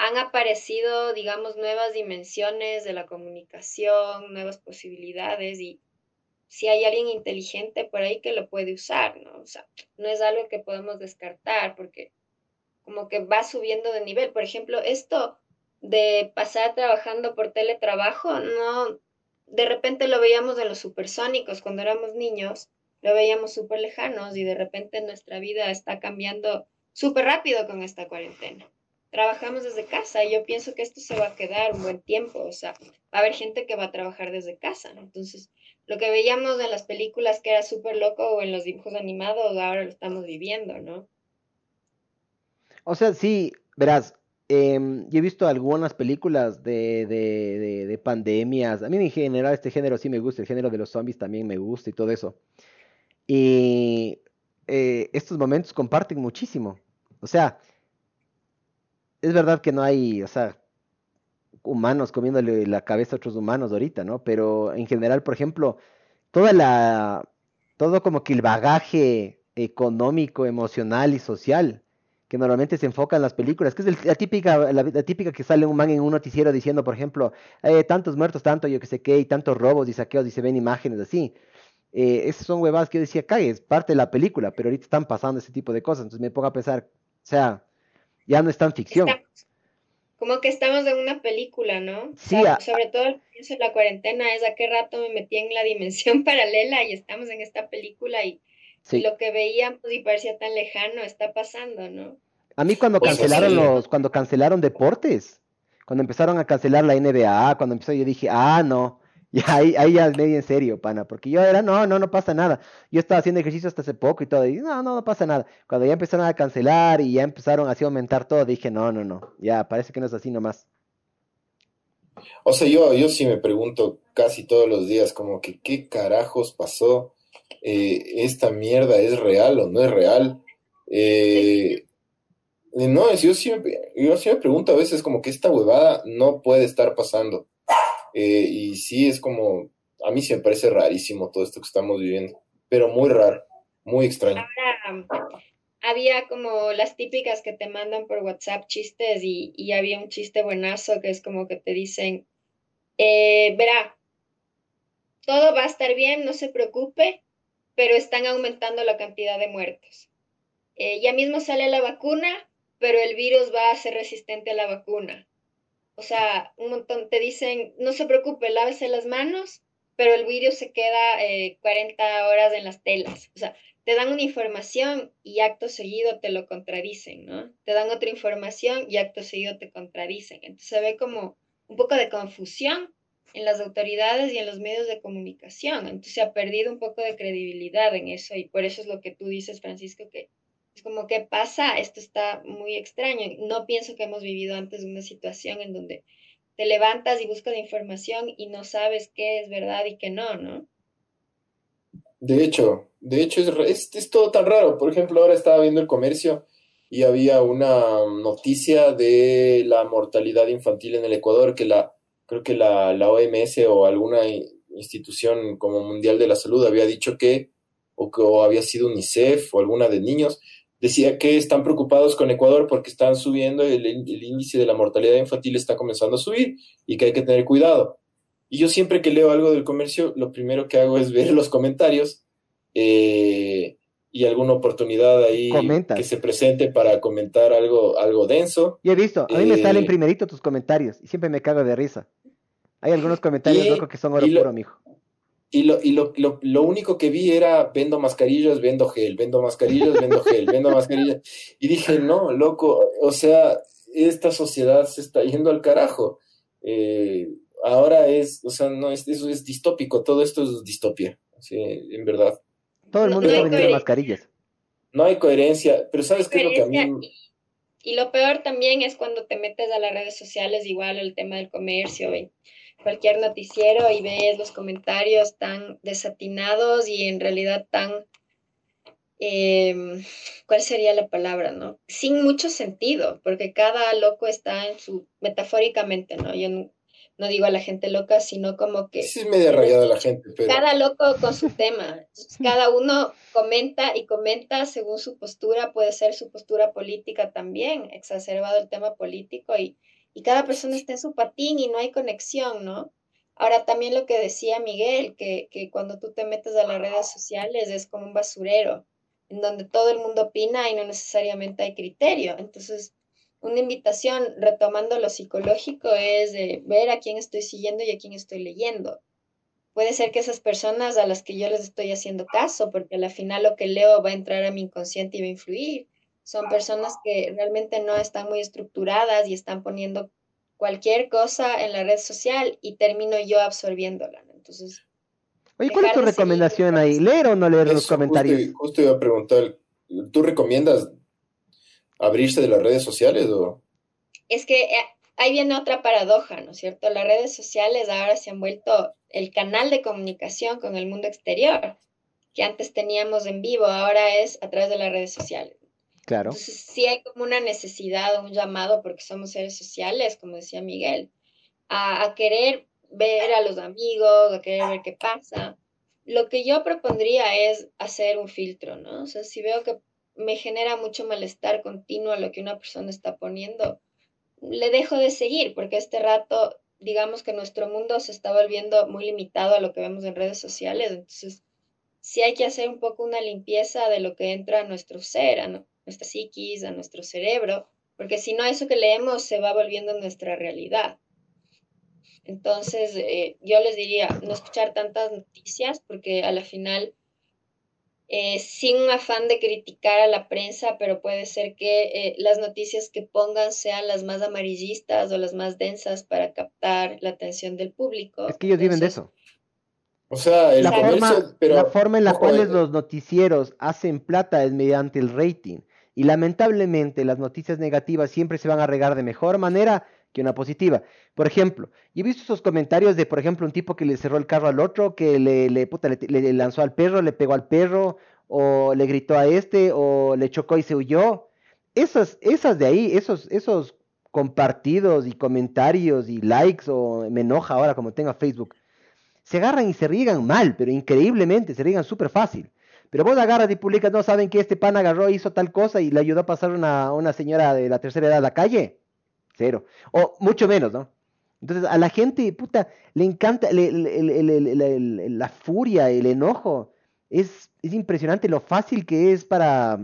han aparecido, digamos, nuevas dimensiones de la comunicación, nuevas posibilidades y si hay alguien inteligente por ahí que lo puede usar, ¿no? O sea, no es algo que podemos descartar porque como que va subiendo de nivel. Por ejemplo, esto de pasar trabajando por teletrabajo, no, de repente lo veíamos en los supersónicos cuando éramos niños, lo veíamos súper lejanos y de repente nuestra vida está cambiando súper rápido con esta cuarentena trabajamos desde casa y yo pienso que esto se va a quedar un buen tiempo, o sea, va a haber gente que va a trabajar desde casa. Entonces, lo que veíamos en las películas que era súper loco o en los dibujos animados, ahora lo estamos viviendo, ¿no? O sea, sí, verás, em, yo he visto algunas películas de, de, de, pandemias, a mí en general este género sí me gusta, el género de los zombies también me gusta y todo eso. Y eh, estos momentos comparten muchísimo. O sea, es verdad que no hay, o sea, humanos comiéndole la cabeza a otros humanos ahorita, ¿no? Pero en general, por ejemplo, toda la, todo como que el bagaje económico, emocional y social que normalmente se enfoca en las películas, que es la, típica, la, típica que sale un man en un noticiero diciendo, por ejemplo, eh, tantos muertos, tanto yo que sé qué, y tantos robos y saqueos y se ven imágenes así. Eh, esas son huevadas que yo decía, cague, es parte de la película, pero ahorita están pasando ese tipo de cosas, entonces me pongo a pensar, o sea, ya no es tan ficción. como que estamos en una película, ¿no? Sí. Sobre todo el pienso la cuarentena es a qué rato me metí en la dimensión paralela y estamos en esta película y, lo que veíamos y parecía tan lejano está pasando, ¿no? A mí cuando pues, cancelaron los, cuando cancelaron deportes, cuando empezaron a cancelar la NBA, cuando empezó yo dije, ah, no, y ahí, ahí ya medio en serio, pana, porque yo era, no, no, no pasa nada. Yo estaba haciendo ejercicio hasta hace poco y todo, y no, no, no pasa nada. Cuando ya empezaron a cancelar y ya empezaron así a aumentar todo, dije, no, no, no, ya parece que no es así nomás. O sea, yo, yo sí me pregunto casi todos los días, como que, ¿qué carajos pasó? Eh, ¿Esta mierda es real o no es real? Eh, no, yo sí, yo sí me pregunto a veces como que esta huevada no puede estar pasando. Eh, y sí, es como, a mí sí me parece rarísimo todo esto que estamos viviendo, pero muy raro, muy extraño. había como las típicas que te mandan por WhatsApp chistes y, había un chiste buenazo que es como que te dicen, eh, verá, todo va a estar bien, no se preocupe, pero están aumentando la cantidad de muertos. Eh, ya mismo sale la vacuna, pero el virus va a ser resistente a la vacuna. O sea, un montón te dicen, no se preocupe, lávese las manos, pero el virus se queda 40 eh, horas en las telas. O sea, te dan una información y acto seguido te lo contradicen, ¿no? Te dan otra información y acto seguido te contradicen. Entonces se ve como un poco de confusión en las autoridades y en los medios de comunicación. Entonces se ha perdido un poco de credibilidad en eso y por eso es lo que tú dices, Francisco, que como, ¿qué pasa? Esto está muy extraño. No pienso que hemos vivido antes una situación en donde te levantas y buscas información y no sabes qué es verdad y qué no, ¿no? De hecho, de hecho es, es, todo tan raro. Por ejemplo, ahora estaba viendo el comercio y había una noticia de la mortalidad infantil en el Ecuador que la, creo que la, la OMS o alguna institución como Mundial de la Salud había dicho que, o que había sido UNICEF o alguna de niños, decía que están preocupados con Ecuador porque están subiendo, el, índice de la mortalidad infantil está comenzando a subir y que hay que tener cuidado. Y yo siempre que leo algo del comercio, lo primero que hago es ver los comentarios eh, y alguna oportunidad ahí que se presente para comentar algo, algo denso. Y he visto, a mí me salen eh, primerito tus comentarios y siempre me cago de risa. Hay algunos comentarios, loco, que son oro puro, mijo. Y, lo, y lo, lo, único que vi era vendo mascarillas, vendo gel, vendo mascarillas, vendo gel, vendo mascarillas. Y dije, no, loco, o sea, esta sociedad se está yendo al carajo. Eh, ahora es, o sea, no, es, eso es distópico, todo esto es distopia, en verdad. Todo el mundo está vendiendo mascarillas. No hay coherencia, pero ¿sabes qué es lo que a mí... Y lo peor también es cuando te metes a las redes sociales, igual el tema del comercio, cualquier noticiero y ves los comentarios tan desatinados y en realidad tan, em, ¿cuál sería la palabra, no? Sin mucho sentido, porque cada loco está en su, metafóricamente, ¿no? Yo no digo a la gente loca, sino como que... Sí, es media rayada la gente, pero... Cada loco con su tema. Cada uno comenta y comenta según su postura, puede ser su postura política también, exacerbado el tema político, y, y cada persona está en su patín y no hay conexión, ¿no? Ahora también lo que decía Miguel, que, que cuando tú te metes a las redes sociales es como un basurero, en donde todo el mundo opina y no necesariamente hay criterio. Entonces, una invitación, retomando lo psicológico, es de ver a quién estoy siguiendo y a quién estoy leyendo. Puede ser que esas personas a las que yo les estoy haciendo caso, porque al final lo que leo va a entrar a mi inconsciente y va a influir, son personas que realmente no están muy estructuradas y están poniendo cualquier cosa en la red social y termino yo absorbiéndola. Entonces, Oye, ¿cuál es tu recomendación ahí? ¿Leer o no leer los comentarios? Justo, justo iba a preguntar, ¿tú recomiendas abrirse de las redes sociales o...? Es que eh, ahí viene otra paradoja, ¿no es cierto? Las redes sociales ahora se han vuelto el canal de comunicación con el mundo exterior, que antes teníamos en vivo, ahora es a través de las redes sociales. Claro. Entonces sí hay como una necesidad, un llamado, porque somos seres sociales, como decía Miguel, a, a querer ver a los amigos, a querer ver qué pasa. Lo que yo propondría es hacer un filtro, ¿no? O sea, si veo que me genera mucho malestar continuo a lo que una persona está poniendo, le dejo de seguir porque este rato, digamos que nuestro mundo se está volviendo muy limitado a lo que vemos en redes sociales, entonces sí hay que hacer un poco una limpieza de lo que entra a nuestro ser, a nuestra psiquis, a nuestro cerebro, porque si no eso que leemos se va volviendo nuestra realidad. Entonces, eh, yo les diría, no escuchar tantas noticias porque a la final eh, sin un afán de criticar a la prensa, pero puede ser que eh, las noticias que pongan sean las más amarillistas o las más densas para captar la atención del público. Es que ellos viven de eso. O sea, la, forma, pero, la forma en la cual los noticieros hacen plata es mediante el rating. Y lamentablemente las noticias negativas siempre se van a regar de mejor manera que una positiva. Por ejemplo, yo he visto esos comentarios de, por ejemplo, un tipo que le cerró el carro al otro, que le, puta, le, lanzó al perro, le pegó al perro, o le gritó a este, o le chocó y se huyó. Esas, esas de ahí, esos, esos compartidos y comentarios y likes, o me enoja ahora como tenga Facebook, se agarran y se riegan mal, pero increíblemente, se riegan súper fácil. Pero vos agarras y publicas, no saben que este pan agarró, hizo tal cosa y le ayudó a pasar una, una señora de la tercera edad a la calle cero. O mucho menos, ¿no? Entonces a la gente, puta, le encanta la furia, el enojo. Es, es, impresionante lo fácil que es para,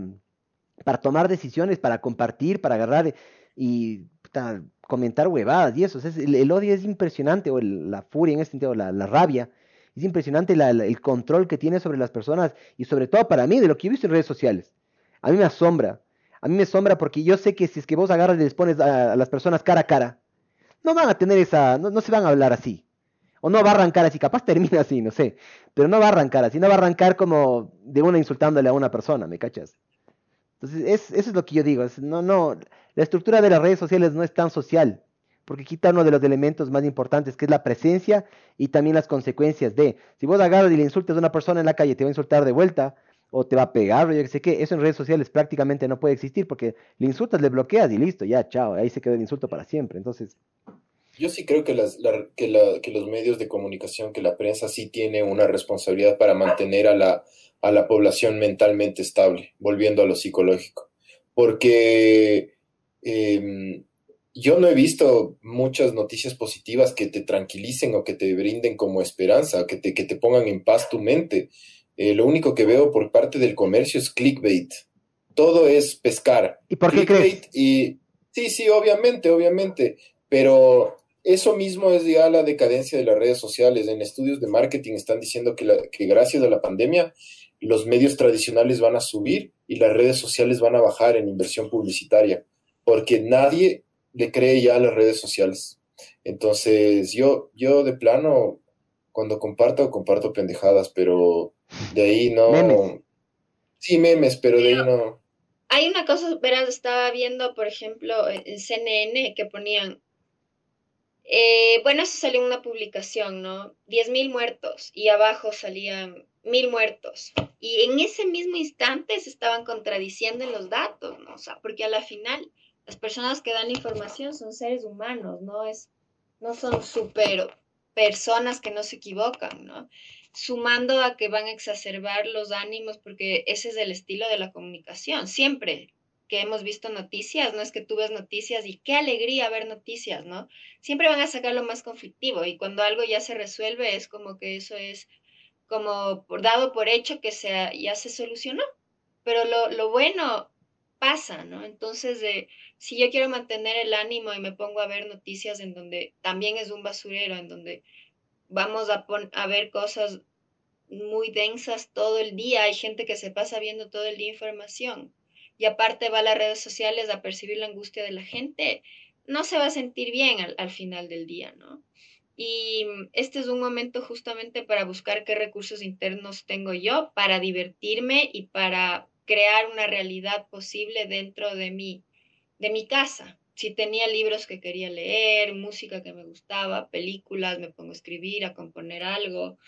para tomar decisiones, para compartir, para agarrar y puta, comentar huevadas y eso. el, odio es impresionante, o la furia en este sentido, la, rabia. Es impresionante el control que tiene sobre las personas y sobre todo para mí, de lo que he visto en redes sociales. A mí me asombra a mí me sombra porque yo sé que si es que vos agarras y les pones a, las personas cara a cara, no van a tener esa, no, se van a hablar así. O no va a arrancar así, capaz termina así, no sé. Pero no va a arrancar así, no va a arrancar como de una insultándole a una persona, ¿me cachas? Entonces, es, eso es lo que yo digo. no, no, la estructura de las redes sociales no es tan social, porque quita uno de los elementos más importantes, que es la presencia y también las consecuencias de. Si vos agarras y le insultas a una persona en la calle, te va a insultar de vuelta, o te va a pegar, o yo que sé qué, eso en redes sociales prácticamente no puede existir porque le insultas, le bloqueas y listo, ya, chao, ahí se quedó el insulto para siempre. Entonces. Yo sí creo que, las, que, la, que los medios de comunicación, que la prensa sí tiene una responsabilidad para mantener a la, a la población mentalmente estable, volviendo a lo psicológico. Porque em, yo no he visto muchas noticias positivas que te tranquilicen o que te brinden como esperanza, que te, que te pongan en paz tu mente. Eh, lo único que veo por parte del comercio es clickbait. Todo es pescar. ¿Y por qué Y sí, sí, obviamente, obviamente. Pero eso mismo es ya la decadencia de las redes sociales. En estudios de marketing están diciendo que, que gracias a la pandemia los medios tradicionales van a subir y las redes sociales van a bajar en inversión publicitaria, porque nadie le cree ya a las redes sociales. Entonces, yo, yo de plano, cuando comparto, comparto pendejadas, pero de ahí no. Sí, memes, pero de ahí no. Hay una cosa, verás, estaba viendo, por ejemplo, en CNN que ponían. Eh, bueno, eso salió en una publicación, ¿no? 10.000 muertos y abajo salían mil muertos. Y en ese mismo instante se estaban contradiciendo en los datos, ¿no? O sea, porque a la final las personas que dan información son seres humanos, no es, no son super personas que no se equivocan, ¿no? Sumando a que van a exacerbar los ánimos, porque ese es el estilo de la comunicación. Siempre que hemos visto noticias, no es que tú ves noticias y qué alegría ver noticias, ¿no? Siempre van a sacar lo más conflictivo y cuando algo ya se resuelve es como que eso es como dado por hecho que se, ya se solucionó. Pero lo, lo bueno pasa, ¿no? Entonces, de, si yo quiero mantener el ánimo y me pongo a ver noticias en donde también es un basurero, en donde vamos a, ver cosas muy densas todo el día, hay gente que se pasa viendo todo el día información y aparte va a las redes sociales a percibir la angustia de la gente, no se va a sentir bien al, al final del día, ¿no? Y este es un momento justamente para buscar qué recursos internos tengo yo para divertirme y para crear una realidad posible dentro de mi, de mi casa. Si tenía libros que quería leer, música que me gustaba, películas, me pongo a escribir, a componer algo,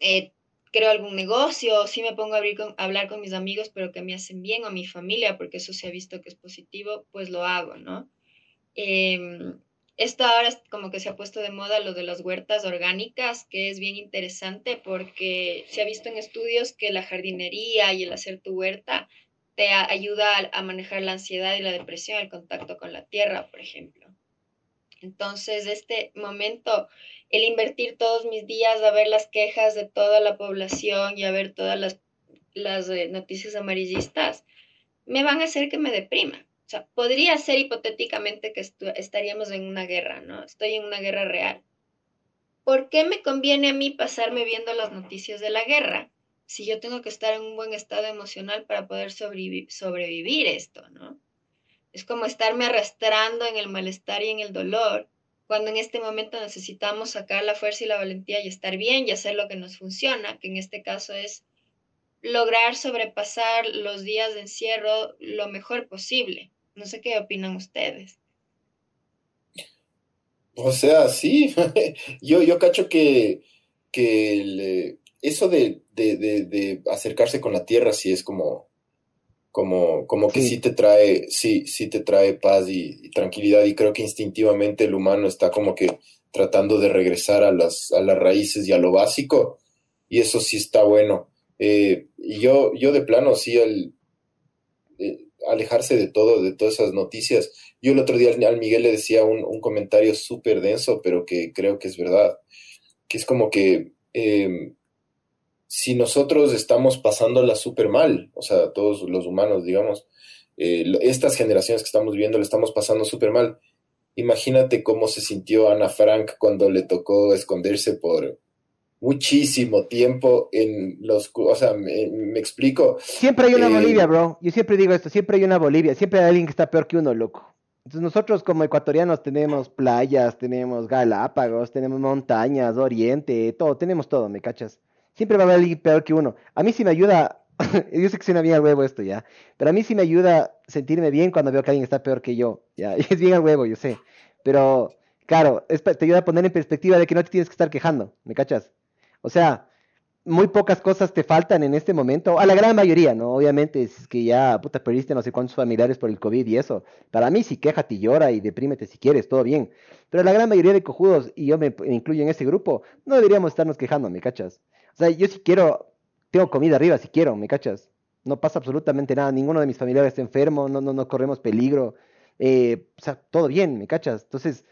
eh, creo algún negocio, si me pongo a, a hablar con mis amigos, pero que me hacen bien, o mi familia, porque eso se ha visto que es positivo, pues lo hago, ¿no? Eh, esto ahora es como que se ha puesto de moda lo de las huertas orgánicas, que es bien interesante porque se ha visto en estudios que la jardinería y el hacer tu huerta te ayuda a, manejar la ansiedad y la depresión, el contacto con la tierra, por ejemplo. Entonces, este momento, el invertir todos mis días a ver las quejas de toda la población y a ver todas las, eh, noticias amarillistas, me van a hacer que me deprima sea, podría ser hipotéticamente que estaríamos en una guerra, ¿no? Estoy en una guerra real. ¿Por qué me conviene a mí pasarme viendo las noticias de la guerra si yo tengo que estar en un buen estado emocional para poder sobrevivir esto, ¿no? Es como estarme arrastrando en el malestar y en el dolor, cuando en este momento necesitamos sacar la fuerza y la valentía y estar bien y hacer lo que nos funciona, que en este caso es lograr sobrepasar los días de encierro lo mejor posible. No sé qué opinan ustedes. O sea, sí, yo, yo cacho que, eso de, acercarse con la tierra sí es como, como, como que sí. te trae, sí, sí te trae paz y, tranquilidad y creo que instintivamente el humano está como que tratando de regresar a las, a las raíces y a lo básico y eso sí está bueno. Eh, y yo, yo de plano sí, el, eh, alejarse de todo, de todas esas noticias. Yo el otro día al Miguel le decía un, comentario súper denso, pero que creo que es verdad, que es como que em, si nosotros estamos pasándola súper mal, o sea, todos los humanos, digamos, eh, estas generaciones que estamos viviendo le estamos pasando súper mal. Imagínate cómo se sintió Ana Frank cuando le tocó esconderse por, muchísimo tiempo en los, o sea, me, explico. Siempre hay una eh, Bolivia, bro. Yo siempre digo esto, siempre hay una Bolivia, siempre hay alguien que está peor que uno, loco. Entonces nosotros como ecuatorianos tenemos playas, tenemos Galápagos, tenemos montañas, oriente, todo, tenemos todo, ¿me cachas? Siempre va a haber alguien peor que uno. A mí sí me ayuda, yo sé que suena bien al huevo esto ya, pero a mí sí me ayuda sentirme bien cuando veo que alguien está peor que yo, ya, es bien al huevo, yo sé. Pero, claro, te ayuda a poner en perspectiva de que no te tienes que estar quejando, ¿me cachas? O sea, muy pocas cosas te faltan en este momento, a la gran mayoría, ¿no? Obviamente, es que ya, puta, perdiste no sé cuántos familiares por el COVID y eso. Para mí, sí, quéjate y llora y deprímete si quieres, todo bien. Pero la gran mayoría de cojudos, y yo me, incluyo en ese grupo, no deberíamos estarnos quejando, ¿me cachas? O sea, yo si quiero, tengo comida arriba si quiero, ¿me cachas? No pasa absolutamente nada, ninguno de mis familiares está enfermo, no, no, no corremos peligro. Eh, o sea, todo bien, ¿me cachas? Entonces,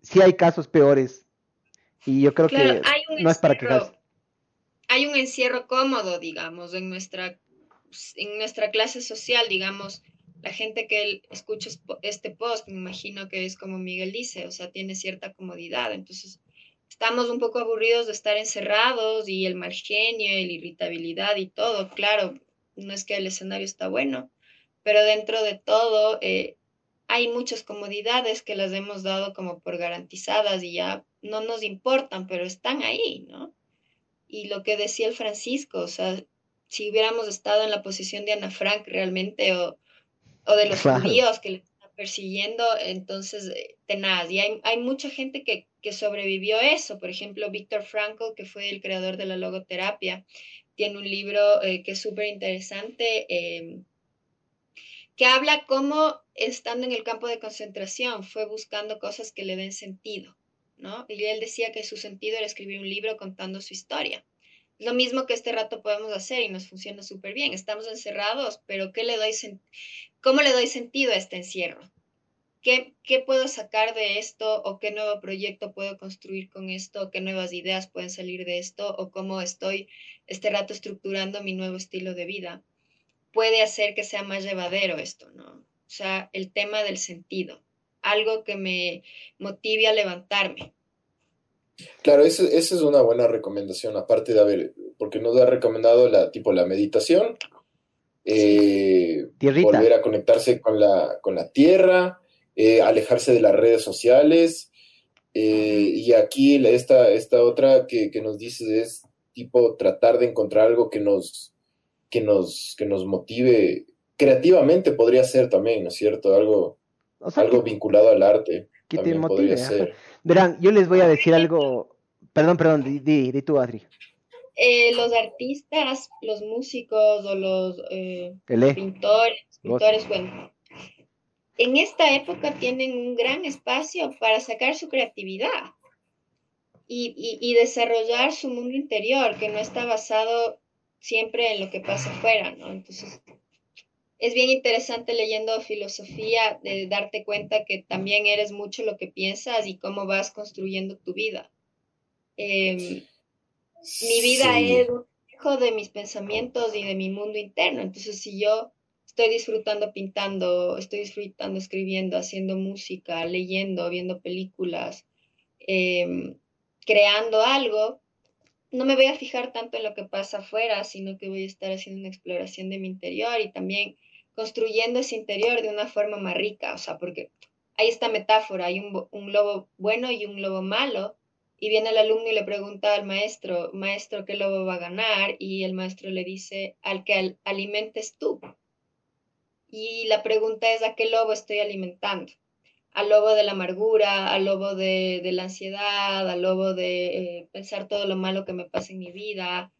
sí hay casos peores, y yo creo que no es para quejarse. Hay un encierro cómodo, digamos, en nuestra, en nuestra clase social, digamos. la gente que escucha este post, me imagino que es como Miguel dice, o sea, tiene cierta comodidad. Entonces, estamos un poco aburridos de estar encerrados y el mal genio y la irritabilidad y todo. Claro, no es que el escenario está bueno, pero dentro de todo eh, hay muchas comodidades que las hemos dado como por garantizadas y ya no nos importan, pero están ahí, ¿no? Y lo que decía el Francisco, o sea, si hubiéramos estado en la posición de Ana Frank realmente o o de los judíos que le están persiguiendo, entonces, eh, tenaz. Y hay, hay mucha gente que, que, sobrevivió eso. Por ejemplo, Víctor Frankl, que fue el creador de la logoterapia, tiene un libro eh, que es súper interesante, em, que habla cómo, estando en el campo de concentración, fue buscando cosas que le den sentido. Y él decía que su sentido era escribir un libro contando su historia lo mismo que este rato podemos hacer y nos funciona súper bien. Estamos encerrados, pero ¿qué le doy ¿cómo le doy sentido a este encierro? ¿Qué, ¿Qué puedo sacar de esto o qué nuevo proyecto puedo construir con esto? ¿Qué nuevas ideas pueden salir de esto? ¿O cómo estoy este rato estructurando mi nuevo estilo de vida? Puede hacer que sea más llevadero esto, ¿no? O sea, el tema del sentido, algo que me motive a levantarme, Claro, esa, es una buena recomendación, aparte de haber, porque nos ha recomendado la tipo la meditación, eh, volver a conectarse con la, con la tierra, eh, alejarse de las redes sociales. Eh, y aquí esta, esta otra que, nos dices es tipo tratar de encontrar algo que nos, que nos, que nos motive creativamente podría ser también, ¿no es cierto? Algo, algo vinculado al arte. Que te motive. Ser. Verán, yo les voy a decir algo. Perdón, perdón, di, di, tú, Adri. Eh, los artistas, los músicos o los eh, pintores, pintores, bueno, en esta época tienen un gran espacio para sacar su creatividad y, y, y, desarrollar su mundo interior, que no está basado siempre en lo que pasa afuera, ¿no? Entonces, es bien interesante leyendo filosofía de darte cuenta que también eres mucho lo que piensas y cómo vas construyendo tu vida. Em, mi vida es un hijo de mis pensamientos y de mi mundo interno. Entonces, si yo estoy disfrutando pintando, estoy disfrutando escribiendo, haciendo música, leyendo, viendo películas, em, creando algo, no me voy a fijar tanto en lo que pasa afuera, sino que voy a estar haciendo una exploración de mi interior y también construyendo ese interior de una forma más rica, o sea, porque hay esta metáfora, hay un, un lobo bueno y un lobo malo, y viene el alumno y le pregunta al maestro, maestro, ¿qué lobo va a ganar? Y el maestro le dice, al que alimentes tú. Y la pregunta es, ¿a qué lobo estoy alimentando? Al lobo de la amargura, al lobo de, la ansiedad, al lobo de eh, pensar todo lo malo que me pasa en mi vida,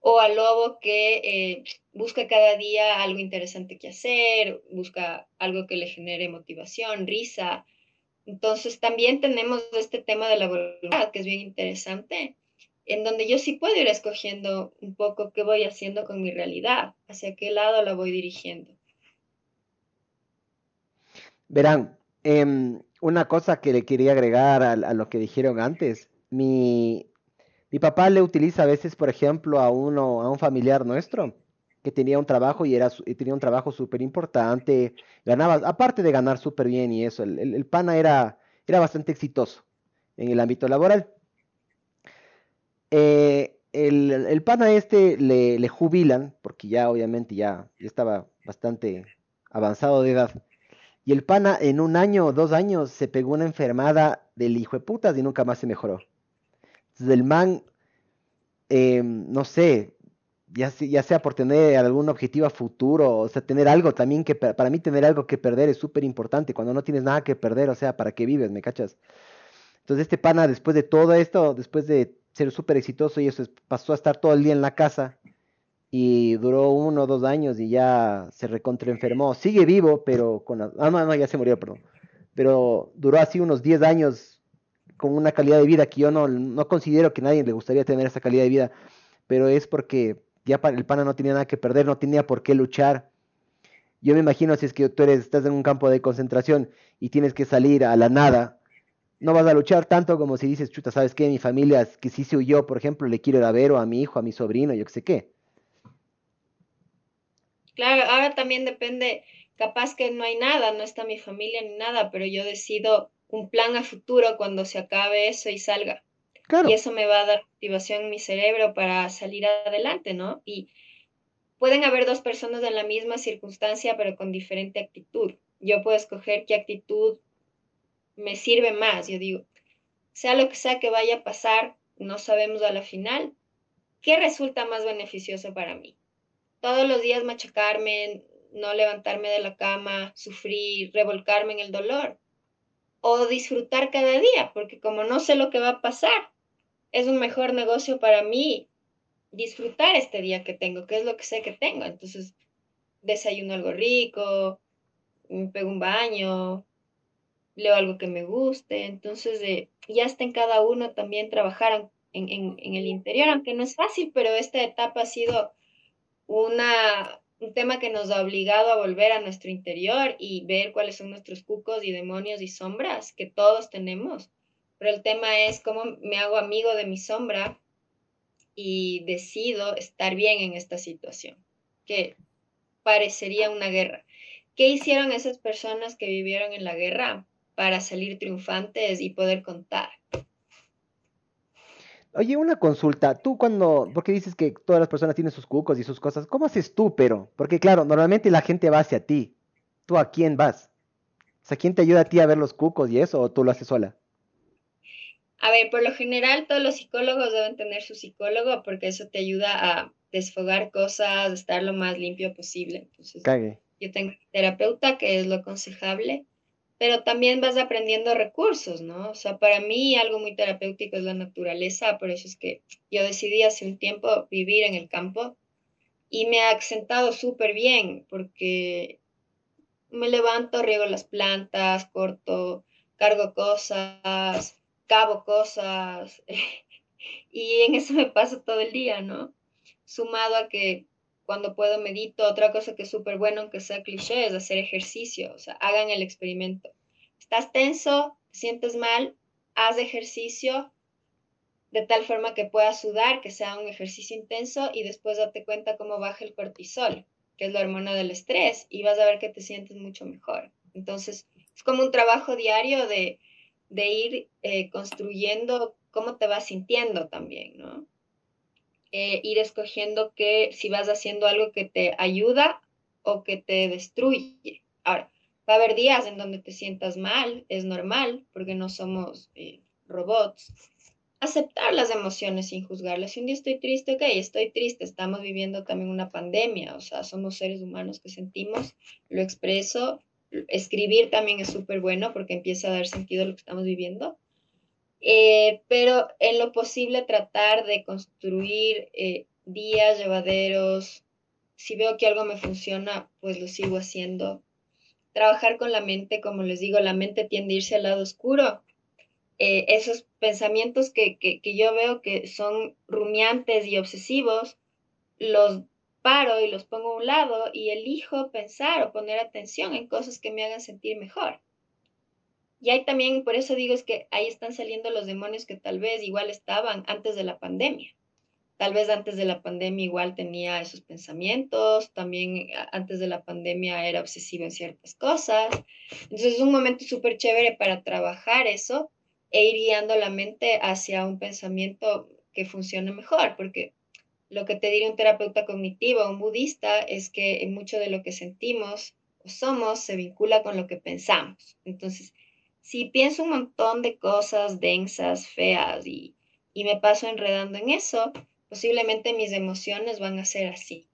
o al lobo que eh, busca cada día algo interesante que hacer, busca algo que le genere motivación, risa. Entonces también tenemos este tema de la voluntad, que es bien interesante, en donde yo sí puedo ir escogiendo un poco qué voy haciendo con mi realidad, hacia qué lado la voy dirigiendo. Verán, em, una cosa que le quería agregar a, a lo que dijeron antes, mi, mi papá le utiliza a veces, por ejemplo, a uno, a un familiar nuestro que tenía un trabajo y era tenía un trabajo súper importante, ganaba, aparte de ganar súper bien y eso, el, pana era, era bastante exitoso en el ámbito laboral. Eh, el, pana este le, le, jubilan, porque ya obviamente ya, ya, estaba bastante avanzado de edad. Y el pana en un año o dos años se pegó una enfermada del hijo de putas y nunca más se mejoró. Entonces el man, em, no sé, ya, ya, sea por tener algún objetivo a futuro, o sea, tener algo también que, para mí tener algo que perder es súper importante, cuando no tienes nada que perder, o sea, ¿para qué vives? ¿Me cachas? Entonces este pana, después de todo esto, después de ser súper exitoso y eso, pasó a estar todo el día en la casa y duró uno o dos años y ya se recontraenfermó. Sigue vivo, pero con... Ah, no, no, ya se murió, perdón. Pero duró así unos 10 años con una calidad de vida que yo no, no considero que nadie le gustaría tener esa calidad de vida, pero es porque ya el pana no tenía nada que perder, no tenía por qué luchar. Yo me imagino si es que tú eres, estás en un campo de concentración y tienes que salir a la nada, no vas a luchar tanto como si dices, chuta, ¿sabes qué? Mi familia, que si se huyó, por ejemplo, le quiero ir a ver o a mi hijo, a mi sobrino, yo qué sé qué. Claro, ahora también depende capaz que no hay nada, no está mi familia ni nada, pero yo decido un plan a futuro cuando se acabe eso y salga. Y eso me va a dar activación en mi cerebro para salir adelante, ¿no? Y pueden haber dos personas en la misma circunstancia, pero con diferente actitud. Yo puedo escoger qué actitud me sirve más. Yo digo, sea lo que sea que vaya a pasar, no sabemos a la final, ¿qué resulta más beneficioso para mí? Todos los días machacarme, no levantarme de la cama, sufrir, revolcarme en el dolor, o disfrutar cada día, porque como no sé lo que va a pasar, es un mejor negocio para mí disfrutar este día que tengo, que es lo que sé que tengo. Entonces, desayuno algo rico, me pego un baño, leo algo que me guste. Entonces, ya está en cada uno también trabajar en, en, el interior, aunque no es fácil, pero esta etapa ha sido una, un tema que nos ha obligado a volver a nuestro interior y ver cuáles son nuestros cucos y demonios y sombras que todos tenemos. Pero el tema es cómo me hago amigo de mi sombra y decido estar bien en esta situación, que parecería una guerra. ¿Qué hicieron esas personas que vivieron en la guerra para salir triunfantes y poder contar? Oye, una consulta. Tú cuando, porque dices que todas las personas tienen sus cucos y sus cosas, ¿cómo haces tú, pero? Porque claro, normalmente la gente va hacia ti. ¿Tú a quién vas? O sea, ¿quién te ayuda a ti a ver los cucos y eso o tú lo haces sola? A ver, por lo general todos los psicólogos deben tener su psicólogo porque eso te ayuda a desfogar cosas, estar lo más limpio posible. Entonces, yo tengo terapeuta que es lo aconsejable, pero también vas aprendiendo recursos, ¿no? O sea, para mí algo muy terapéutico es la naturaleza, por eso es que yo decidí hace un tiempo vivir en el campo y me ha sentado súper bien porque me levanto, riego las plantas, corto, cargo cosas, cabo cosas y en eso me paso todo el día, ¿no? Sumado a que cuando puedo medito, otra cosa que es súper bueno, aunque sea cliché, es hacer ejercicio, o sea, hagan el experimento. Estás tenso, te sientes mal, haz ejercicio de tal forma que puedas sudar, que sea un ejercicio intenso y después date cuenta cómo baja el cortisol, que es la hormona del estrés, y vas a ver que te sientes mucho mejor. Entonces, es como un trabajo diario de de ir eh, construyendo cómo te vas sintiendo también, ¿no? Eh, ir escogiendo que si vas haciendo algo que te ayuda o que te destruye. Ahora, va a haber días en donde te sientas mal, es normal, porque no somos eh, robots. Aceptar las emociones sin juzgarlas. Si un día estoy triste, ok, estoy triste, estamos viviendo también una pandemia, o sea, somos seres humanos que sentimos, lo expreso, escribir también es súper bueno porque empieza a dar sentido a lo que estamos viviendo. Eh, pero en lo posible tratar de construir eh, días llevaderos. Si veo que algo me funciona, pues lo sigo haciendo. Trabajar con la mente, como les digo, la mente tiende a irse al lado oscuro. Eh, esos pensamientos que, que, que yo veo que son rumiantes y obsesivos, los paro y los pongo a un lado y elijo pensar o poner atención en cosas que me hagan sentir mejor. Y ahí también, por eso digo, es que ahí están saliendo los demonios que tal vez igual estaban antes de la pandemia. Tal vez antes de la pandemia igual tenía esos pensamientos, también antes de la pandemia era obsesivo en ciertas cosas. Entonces es un momento súper chévere para trabajar eso e ir guiando la mente hacia un pensamiento que funcione mejor, porque lo que te diría un terapeuta cognitivo o un budista es que mucho de lo que sentimos o somos se vincula con lo que pensamos. Entonces, si pienso un montón de cosas densas, feas y, y me paso enredando en eso, posiblemente mis emociones van a ser así.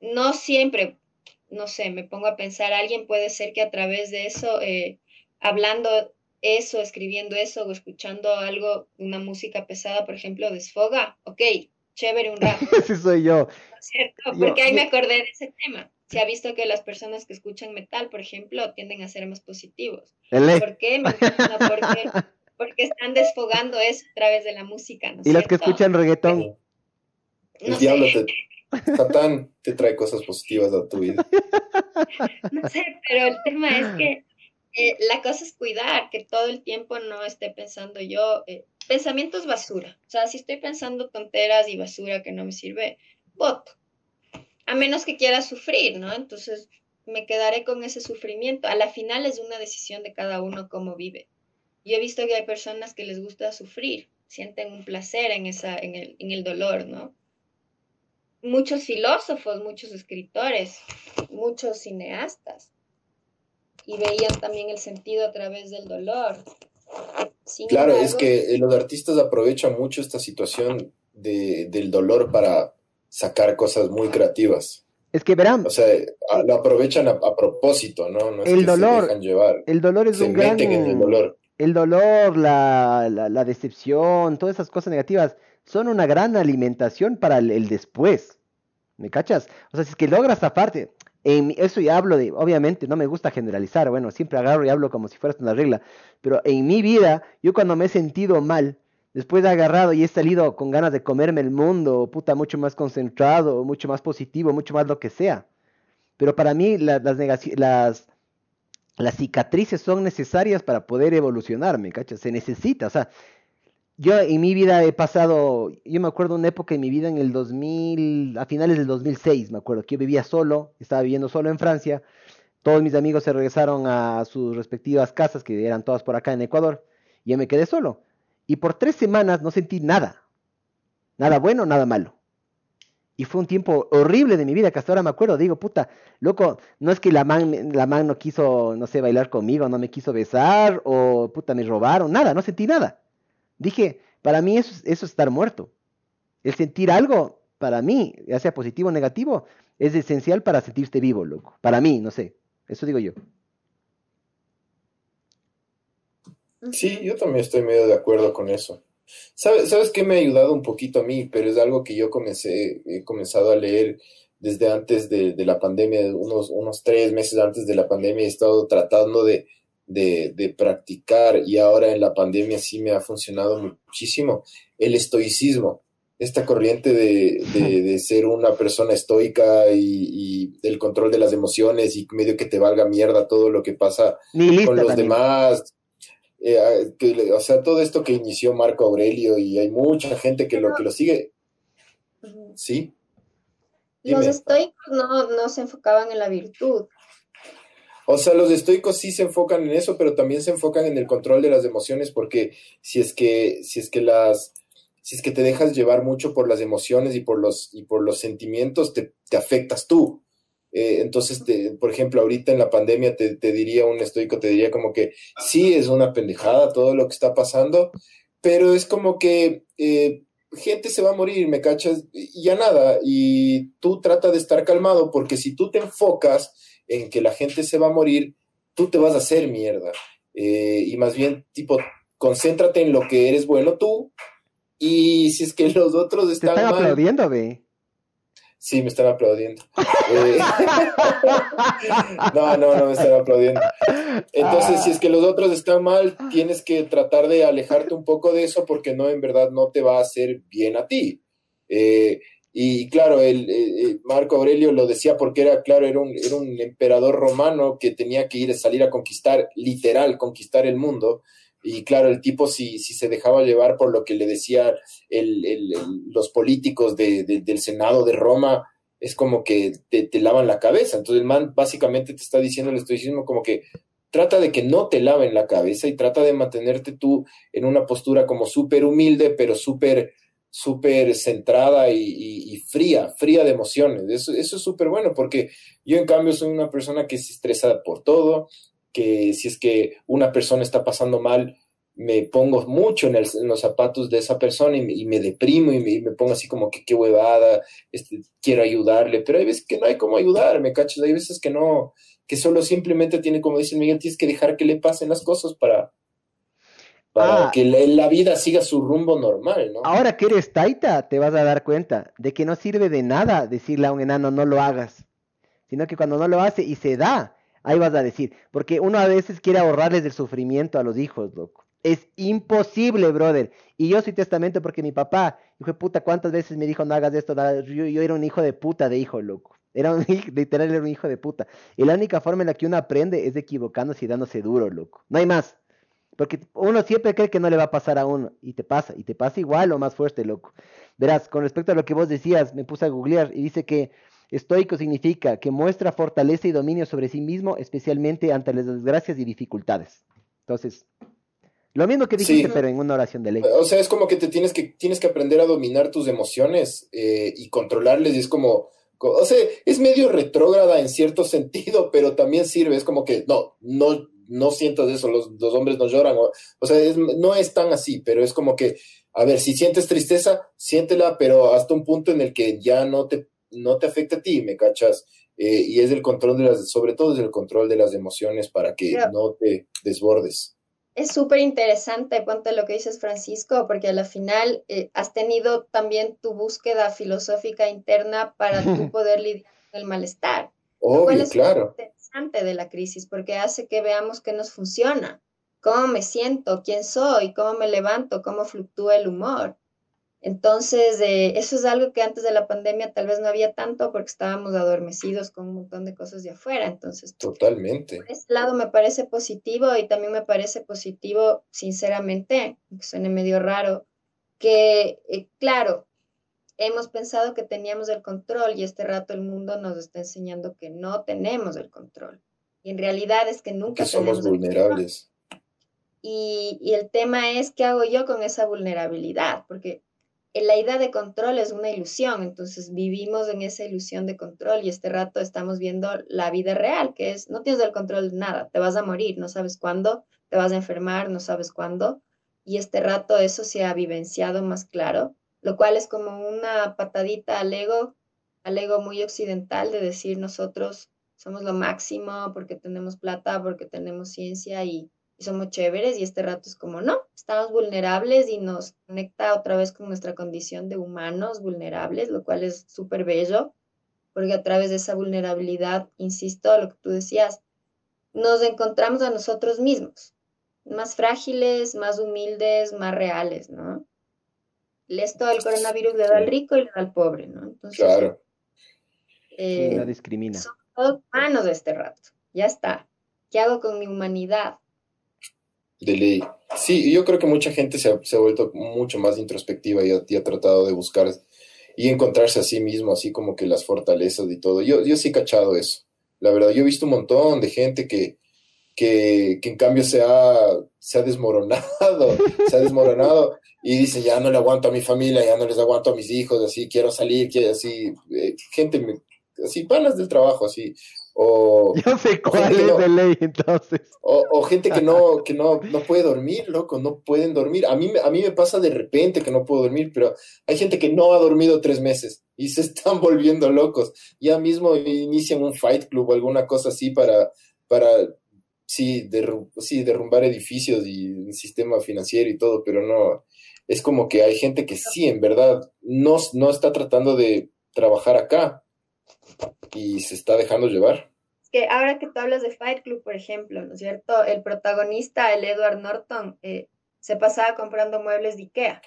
No siempre, no sé, me pongo a pensar, alguien puede ser que a través de eso, eh, hablando eso, escribiendo eso o escuchando algo, una música pesada, por ejemplo, desfoga, ok, chévere un rato. Ese soy yo. ¿Cierto? Porque ahí me acordé de ese tema. Se ha visto que las personas que escuchan metal, por ejemplo, tienden a ser más positivos. ¿Por qué? porque, porque están desfogando eso a través de la música. ¿no y las que escuchan reggaetón. El diablo te, Satán te trae cosas positivas a tu vida. No sé, pero el tema es que eh, la cosa es cuidar, que todo el tiempo no esté pensando yo, eh, pensamientos basura. O sea, si estoy pensando tonteras y basura que no me sirve, voto. A menos que quiera sufrir, ¿no? Entonces, me quedaré con ese sufrimiento. A la final es una decisión de cada uno cómo vive. Yo he visto que hay personas que les gusta sufrir, sienten un placer en, esa, en, el, en el dolor, ¿no? Muchos filósofos, muchos escritores, muchos cineastas, y veían también el sentido a través del dolor. claro, es que los artistas aprovechan mucho esta situación de, del dolor para sacar cosas muy creativas. Es que verán. O sea, lo aprovechan a, propósito, ¿no? no el dolor. El dolor es un gran. En el dolor. El dolor, la, la, decepción, todas esas cosas negativas son una gran alimentación para el, después. ¿Me cachas? O sea, si es que logras zafarte. En, eso ya hablo de, obviamente, no me gusta generalizar, bueno, siempre agarro y hablo como si fuera una regla, pero en mi vida, yo cuando me he sentido mal, después de agarrado y he salido con ganas de comerme el mundo, puta, mucho más concentrado, mucho más positivo, mucho más lo que sea. Pero para mí las, las, cicatrices son necesarias para poder evolucionar, ¿me cachas? Se necesita, o sea, yo en mi vida he pasado, yo me acuerdo una época en mi vida en el 2000, a finales del 2006, me acuerdo, que yo vivía solo, estaba viviendo solo en Francia, todos mis amigos se regresaron a sus respectivas casas, que eran todas por acá en Ecuador, y yo me quedé solo. Y por tres semanas no sentí nada. Nada bueno, nada malo. Y fue un tiempo horrible de mi vida, que hasta ahora me acuerdo. Digo, puta, loco, no es que la man, la man no quiso, no sé, bailar conmigo, no me quiso besar, o puta, me robaron, nada, no sentí nada. Dije, para mí eso, eso es estar muerto. El sentir algo, para mí, ya sea positivo o negativo, es esencial para sentirte vivo, loco. Para mí, no sé. Eso digo yo. Sí, yo también estoy medio de acuerdo con eso. ¿Sabes, ¿Sabes qué me ha ayudado un poquito a mí? Pero es algo que yo comencé, he comenzado a leer desde antes de, la pandemia, unos, unos tres meses antes de la pandemia, he estado tratando de, de, practicar y ahora en la pandemia sí me ha funcionado muchísimo, el estoicismo, esta corriente de, de, ser una persona estoica y, el control de las emociones y medio que te valga mierda todo lo que pasa con los demás, eh, o sea, todo esto que inició Marco Aurelio y hay mucha gente que lo, que lo sigue. ¿Sí? Los estoicos no, no se enfocaban en la virtud. O sea, los estoicos sí se enfocan en eso, pero también se enfocan en el control de las emociones, porque si es que, si es que las, si es que te dejas llevar mucho por las emociones y por los, y por los sentimientos, te, te afectas tú. Eh, entonces, por ejemplo, ahorita en la pandemia te, diría un estoico, te diría como que sí, es una pendejada todo lo que está pasando, pero es como que eh, gente se va a morir, ¿me cachas? Y ya nada, y tú trata de estar calmado porque si tú te enfocas en que la gente se va a morir, tú te vas a hacer mierda. Eh, y más bien, tipo, concéntrate en lo que eres bueno tú, y si es que los otros están, te están aplaudiendo, ve. Sí, me están aplaudiendo. Eh, no, no, no me están aplaudiendo. Entonces, si es que los otros están mal, tienes que tratar de alejarte un poco de eso porque no, en verdad, no te va a hacer bien a ti. Eh, y claro, el, eh, Marco Aurelio lo decía porque era, claro, era un, era un emperador romano que tenía que ir a salir a conquistar, literal, conquistar el mundo. Y claro, el tipo si, si se dejaba llevar por lo que le decía los políticos del Senado de Roma, es como que te, lavan la cabeza. Entonces el man básicamente te está diciendo el estoicismo como que trata de que no te laven la cabeza y trata de mantenerte tú en una postura como súper humilde, pero súper súper centrada y, fría, fría de emociones. Eso, eso es súper bueno porque yo en cambio soy una persona que se estresa por todo, que si es que una persona está pasando mal, me pongo mucho en, los zapatos de esa persona y me, deprimo y me, pongo así como que qué huevada, este, quiero ayudarle, pero hay veces que no hay cómo ayudarme, cachas, hay veces que no, que solo simplemente tiene, como dice Miguel, tienes que dejar que le pasen las cosas para, para ah. que la, vida siga su rumbo normal, ¿no? Ahora que eres taita, te vas a dar cuenta de que no sirve de nada decirle a un enano no lo hagas, sino que cuando no lo hace y se da, Ahí vas a decir, porque uno a veces quiere ahorrarles el sufrimiento a los hijos, loco. Es imposible, brother. Y yo soy testamento porque mi papá, hijo de puta, ¿cuántas veces me dijo no hagas esto? Yo, yo era un hijo de puta de hijo, loco. Era un literal, era un hijo de puta. Y la única forma en la que uno aprende es equivocándose y dándose duro, loco. No hay más. Porque uno siempre cree que no le va a pasar a uno. Y te pasa. Y te pasa igual o más fuerte, loco. Verás, con respecto a lo que vos decías, me puse a googlear y dice que Estoico significa que muestra fortaleza y dominio sobre sí mismo, especialmente ante las desgracias y dificultades. Entonces, lo mismo que dijiste, pero en una oración de ley. O sea, es como que te tienes que, tienes que aprender a dominar tus emociones eh, y controlarles. Y es como, o sea, es medio retrógrada en cierto sentido, pero también sirve. Es como que, no, no, no sientas eso, los, los hombres no lloran. O, sea, no es tan así, pero es como que, a ver, si sientes tristeza, siéntela, pero hasta un punto en el que ya no te, no te afecta a ti, ¿me cachas? Eh, y es el control de las, sobre todo es el control de las emociones para que no te desbordes es súper interesante, ponte lo que dices, Francisco, porque a la final eh, has tenido también tu búsqueda filosófica interna para tú poder lidiar con el malestar. Obvio, es claro. interesante de la crisis, porque hace que veamos qué nos funciona, cómo me siento, quién soy, cómo me levanto, cómo fluctúa el humor. Entonces, eh, eso es algo que antes de la pandemia tal vez no había tanto porque estábamos adormecidos con un montón de cosas de afuera. Entonces, totalmente. Por ese lado me parece positivo y también me parece positivo, sinceramente, que suene medio raro, que, eh, claro, hemos pensado que teníamos el control y este rato el mundo nos está enseñando que no tenemos el control. Y en realidad es que nunca que somos vulnerables. Y, y el tema es, ¿qué hago yo con esa vulnerabilidad? Porque la idea de control es una ilusión, entonces vivimos en esa ilusión de control y este rato estamos viendo la vida real, que es, no tienes el control de nada, te vas a morir, no sabes cuándo, te vas a enfermar, no sabes cuándo, y este rato eso se ha vivenciado más claro, lo cual es como una patadita al ego, al ego muy occidental de decir nosotros somos lo máximo porque tenemos plata, porque tenemos ciencia y somos chéveres y este rato es como, no, estamos vulnerables y nos conecta otra vez con nuestra condición de humanos vulnerables, lo cual es súper bello, porque a través de esa vulnerabilidad, insisto, lo que tú decías, nos encontramos a nosotros mismos, más frágiles, más humildes, más reales, ¿no? Esto del coronavirus le da al rico y le da al pobre, ¿no? Entonces, claro. Eh, no discrimina. Somos todos humanos de este rato, ya está. ¿Qué hago con mi humanidad? De ley. Sí, yo creo que mucha gente se ha, vuelto mucho más introspectiva y ha, tratado de buscar y encontrarse a sí mismo, así como que las fortalezas y todo. Yo, yo sí he cachado eso. La verdad, yo he visto un montón de gente que, que, en cambio se ha, se ha desmoronado, se ha desmoronado y dice, ya no le aguanto a mi familia, ya no les aguanto a mis hijos, así, quiero salir, así, eh, gente, así, panas del trabajo, así, o, Yo sé cuál es de ley entonces. O, gente que no, que no, no puede dormir, loco, no pueden dormir. A mí, a mí me pasa de repente que no puedo dormir, pero hay gente que no ha dormido tres meses y se están volviendo locos. Ya mismo inician un fight club o alguna cosa así para, para sí, sí, derrumbar edificios y el sistema financiero y todo, pero no. Es como que hay gente que sí, en verdad, no, no está tratando de trabajar acá y se está dejando llevar. Que ahora que tú hablas de Fight Club, por ejemplo, ¿no es cierto? El protagonista, el Edward Norton, eh, se pasaba comprando muebles de Ikea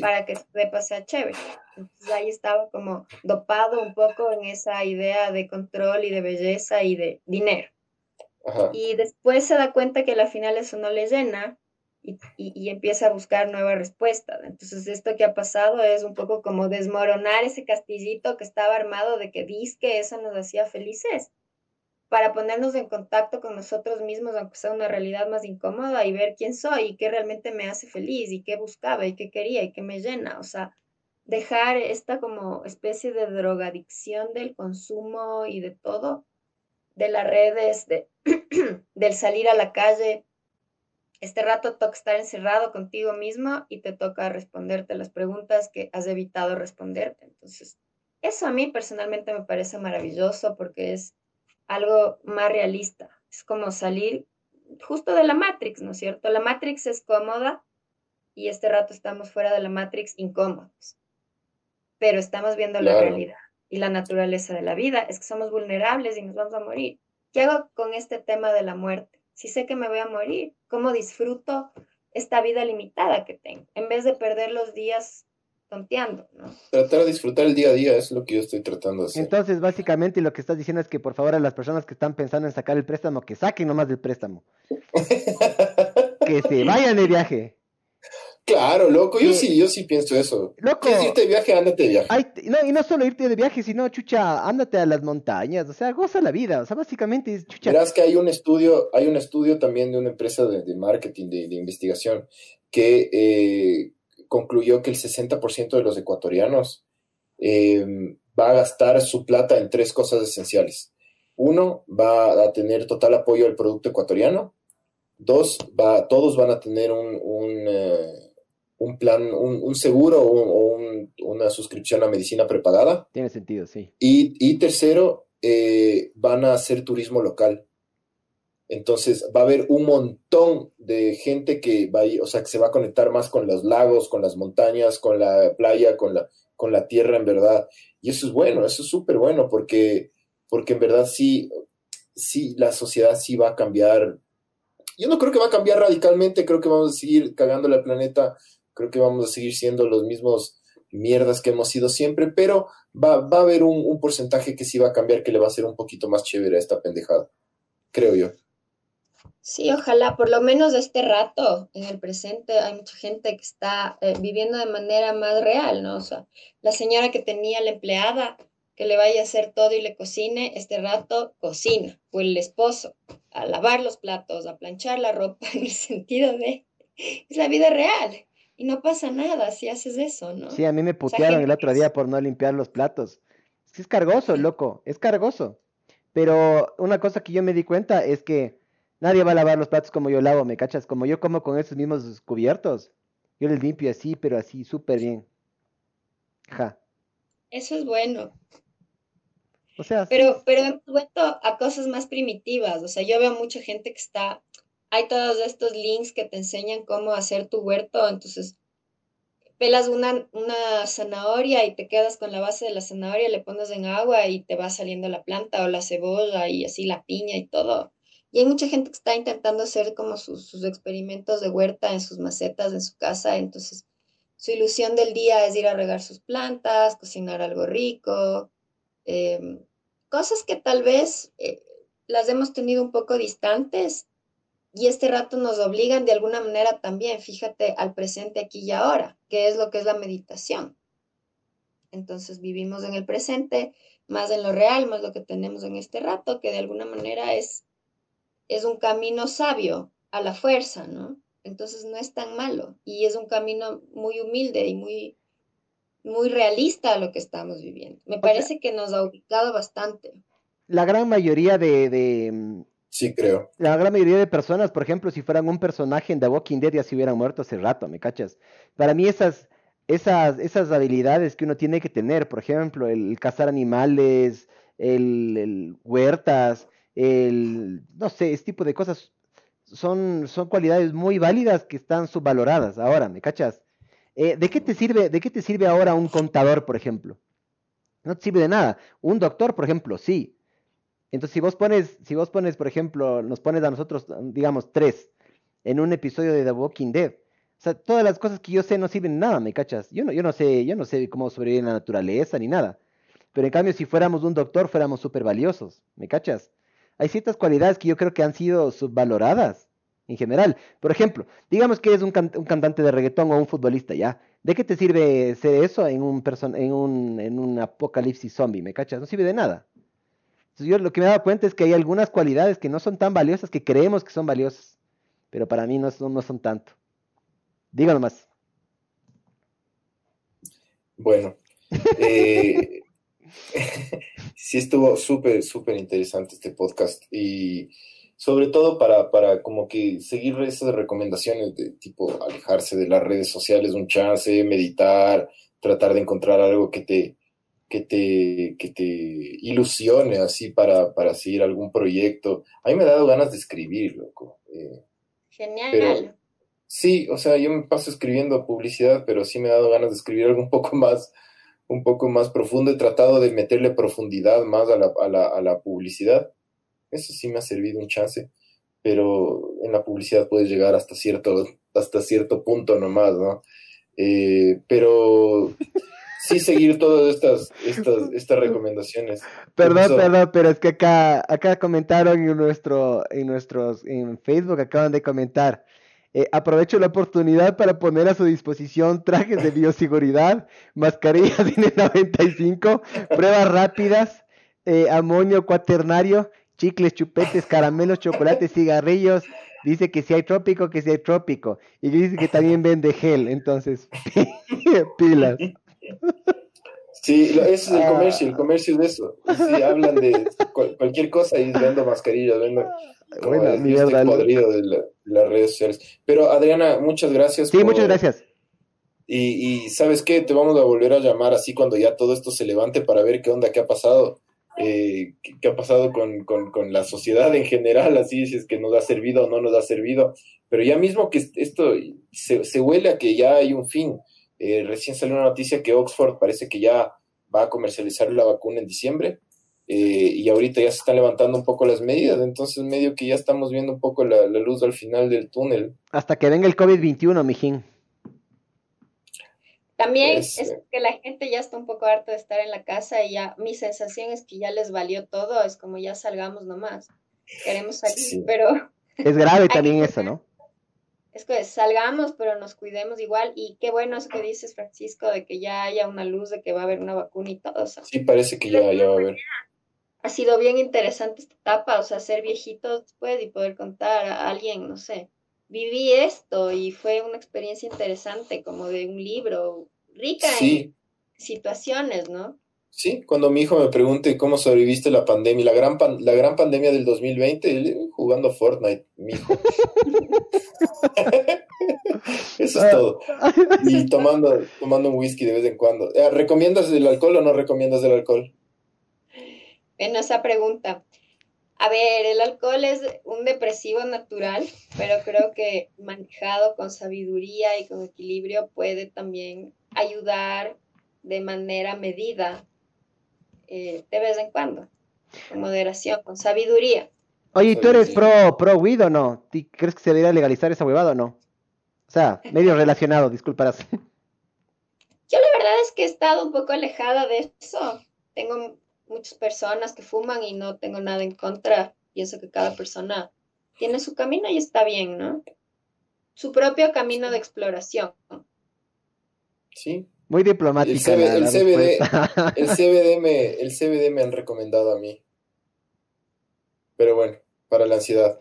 para que su depa sea chévere. Entonces ahí estaba como dopado un poco en esa idea de control y de belleza y de dinero. Y después se da cuenta que al final eso no le llena y, empieza a buscar nuevas respuestas. Entonces, esto que ha pasado es un poco como desmoronar ese castillito que estaba armado de que dice que eso nos hacía felices, para ponernos en contacto con nosotros mismos, aunque sea una realidad más incómoda, y ver quién soy y qué realmente me hace feliz y qué buscaba y qué quería y qué me llena. O sea, dejar esta como especie de drogadicción del consumo y de todo, de las redes, de, del salir a la calle, este rato toca estar encerrado contigo mismo y te toca responderte las preguntas que has evitado responderte. Entonces, eso a mí personalmente me parece maravilloso porque es algo más realista. Es como salir justo de la Matrix, ¿no es cierto? La Matrix es cómoda y este rato estamos fuera de la Matrix incómodos, pero estamos viendo la realidad y la naturaleza de la vida. Es que somos vulnerables y nos vamos a morir. ¿Qué hago con este tema de la muerte? Si sé que me voy a morir? ¿Cómo disfruto esta vida limitada que tengo? En vez de perder los días tonteando, ¿no? Tratar de disfrutar el día a día es lo que yo estoy tratando de hacer. Entonces, básicamente lo que estás diciendo es que por favor a las personas que están pensando en sacar el préstamo, que saquen nomás del préstamo. que se vayan de viaje. Claro, loco, yo sí, yo sí pienso eso. Loco. ¿Quieres irte de viaje? Ándate de viaje. no, y no solo irte de viaje, sino, chucha, ándate a las montañas, o sea, goza la vida, o sea, básicamente es chucha. Verás que hay un estudio, hay un estudio también de una empresa de, marketing, de, investigación, que eh, concluyó que el 60% de los ecuatorianos em, va a gastar su plata en tres cosas esenciales. Uno, va a tener total apoyo al producto ecuatoriano. Dos, va, todos van a tener un, un eh, un plan, un, seguro o, una suscripción a medicina prepagada. Tiene sentido, sí. Y, tercero, eh, van a hacer turismo local. Entonces va a haber un montón de gente que va a o sea, que se va a conectar más con los lagos, con las montañas, con la playa, con la, con la tierra, en verdad. Y eso es bueno, eso es súper bueno, porque, porque en verdad sí, sí, la sociedad sí va a cambiar. Yo no creo que va a cambiar radicalmente, creo que vamos a seguir cagando el planeta creo que vamos a seguir siendo los mismos mierdas que hemos sido siempre, pero va, a haber un, porcentaje que sí va a cambiar, que le va a ser un poquito más chévere a esta pendejada, creo yo. Sí, ojalá, por lo menos este rato, en el presente, hay mucha gente que está eh, viviendo de manera más real, ¿no? O sea, la señora que tenía la empleada que le vaya a hacer todo y le cocine, este rato cocina, o el esposo, a lavar los platos, a planchar la ropa, en el sentido de, es la vida real. Y no pasa nada si haces eso, ¿no? Sí, a mí me putearon el otro día por no limpiar los platos. Es es cargoso, loco, es cargoso. Pero una cosa que yo me di cuenta es que nadie va a lavar los platos como yo lavo, ¿me cachas? Como yo como con esos mismos cubiertos. Yo les limpio así, pero así, súper bien. Ja. Eso es bueno. O sea, pero, pero hemos vuelto a cosas más primitivas. O sea, yo veo mucha gente que está hay todos estos links que te enseñan cómo hacer tu huerto, entonces pelas una, una zanahoria y te quedas con la base de la zanahoria, le pones en agua y te va saliendo la planta o la cebolla y así la piña y todo. Y hay mucha gente que está intentando hacer como sus, experimentos de huerta en sus macetas, en su casa, entonces su ilusión del día es ir a regar sus plantas, cocinar algo rico, em, cosas que tal vez eh, las hemos tenido un poco distantes y este rato nos obligan de alguna manera también, fíjate, al presente aquí y ahora, que es lo que es la meditación. Entonces vivimos en el presente, más en lo real, más lo que tenemos en este rato, que de alguna manera es, es un camino sabio a la fuerza, ¿no? Entonces no es tan malo y es un camino muy humilde y muy, muy realista a lo que estamos viviendo. Me parece que nos ha ubicado bastante. La gran mayoría de Sí, creo. La gran mayoría de personas, por ejemplo, si fueran un personaje en The Walking Dead ya se hubieran muerto hace rato, ¿me cachas? Para mí esas, esas, esas habilidades que uno tiene que tener, por ejemplo, el, cazar animales, el, huertas, el, no sé, ese tipo de cosas, son, son cualidades muy válidas que están subvaloradas ahora, ¿me cachas? Eh, ¿de, qué te sirve, ¿De qué te sirve ahora un contador, por ejemplo? No te sirve de nada. Un doctor, por ejemplo, sí. Entonces, si vos pones, si vos pones, por ejemplo, nos pones a nosotros, digamos, tres, en un episodio de The Walking Dead, o sea, todas las cosas que yo sé no sirven nada, ¿me cachas? Yo no, yo no sé, yo no sé cómo sobrevivir en la naturaleza ni nada. Pero en cambio, si fuéramos un doctor, fuéramos súper valiosos, ¿me cachas? Hay ciertas cualidades que yo creo que han sido subvaloradas en general. Por ejemplo, digamos que es un, cantante de reggaetón o un futbolista, ¿ya? ¿De qué te sirve ser eso en un, en en un apocalipsis zombie, ¿me cachas? No sirve de nada yo lo que me he dado cuenta es que hay algunas cualidades que no son tan valiosas que creemos que son valiosas, pero para mí no son, no son tanto. Dígalo más. Bueno, eh, sí estuvo súper, súper interesante este podcast y sobre todo para, para como que seguir esas recomendaciones de tipo alejarse de las redes sociales un chance, meditar, tratar de encontrar algo que te, que te, que te ilusione así para, para seguir algún proyecto. A mí me ha dado ganas de escribir, loco. Eh, Genial. sí, o sea, yo me paso escribiendo publicidad, pero sí me ha dado ganas de escribir algo un poco más, un poco más profundo. He tratado de meterle profundidad más a la, a la, a la publicidad. Eso sí me ha servido un chance, pero en la publicidad puedes llegar hasta cierto, hasta cierto punto nomás, ¿no? Eh, pero sí seguir todas estas, estas, estas recomendaciones. Perdón, perdón, pero es que acá, acá comentaron en nuestro, en nuestros, en Facebook acaban de comentar. Eh, aprovecho la oportunidad para poner a su disposición trajes de bioseguridad, mascarillas N95, pruebas rápidas, eh, amonio cuaternario, chicles, chupetes, caramelos, chocolates, cigarrillos. Dice que si hay trópico, que si hay trópico. Y dice que también vende gel. Entonces, pilas. Sí, ese es el comercio, el comercio de eso. Sí, hablan de cualquier cosa y vendo mascarillas, vendo bueno, mierda, podrido de, las redes sociales. Pero Adriana, muchas gracias. Sí, muchas gracias. Y, y, ¿sabes qué? Te vamos a volver a llamar así cuando ya todo esto se levante para ver qué onda, qué ha pasado. Eh, qué, ha pasado con, con, con, la sociedad en general, así si es que nos ha servido o no nos ha servido. Pero ya mismo que esto se, se huele a que ya hay un fin. Eh, recién salió una noticia que Oxford parece que ya va a comercializar la vacuna en diciembre. Eh, y ahorita ya se están levantando un poco las medidas, entonces medio que ya estamos viendo un poco la, luz al final del túnel. Hasta que venga el COVID-21, mijín. También pues, es que la gente ya está un poco harta de estar en la casa y ya mi sensación es que ya les valió todo, es como ya salgamos nomás. Queremos salir, pero... Es grave también eso, ¿no? Es que salgamos, pero nos cuidemos igual. Y qué bueno es que dices, Francisco, de que ya haya una luz, de que va a haber una vacuna y todo. eso. sí, parece que ya, ya va a haber ha sido bien interesante esta etapa, o sea, ser viejito después y poder contar a alguien, no sé, viví esto y fue una experiencia interesante, como de un libro, rica en situaciones, ¿no? Sí, cuando mi hijo me pregunte cómo sobreviviste la pandemia, la gran, la gran pandemia del 2020, jugando Fortnite, mi hijo. Eso es todo. Y tomando, tomando un whisky de vez en cuando. Eh, ¿Recomiendas el alcohol o no recomiendas el alcohol? en esa pregunta. A ver, el alcohol es un depresivo natural, pero creo que manejado con sabiduría y con equilibrio puede también ayudar de manera medida eh, de vez en cuando, con moderación, con sabiduría. Oye, ¿tú eres pro, pro weed o no? ¿Crees que se debería legalizar esa huevada o no? O sea, medio relacionado, disculparás. Yo la verdad es que he estado un poco alejada de eso. Tengo muchas personas que fuman y no tengo nada en contra. Pienso que cada persona tiene su camino y está bien, ¿no? Su propio camino de exploración. Sí. Muy diplomática. El, CBD, el, CBD me, el CBD me han recomendado a mí. Pero bueno, para la ansiedad.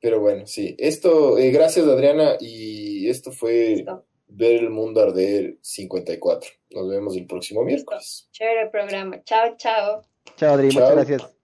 Pero bueno, sí. Esto, eh, gracias Adriana, y esto fue ver el mundo arder 54. Nos vemos el próximo miércoles. Chévere programa. Chao, chao. Chao, Adri. Muchas gracias.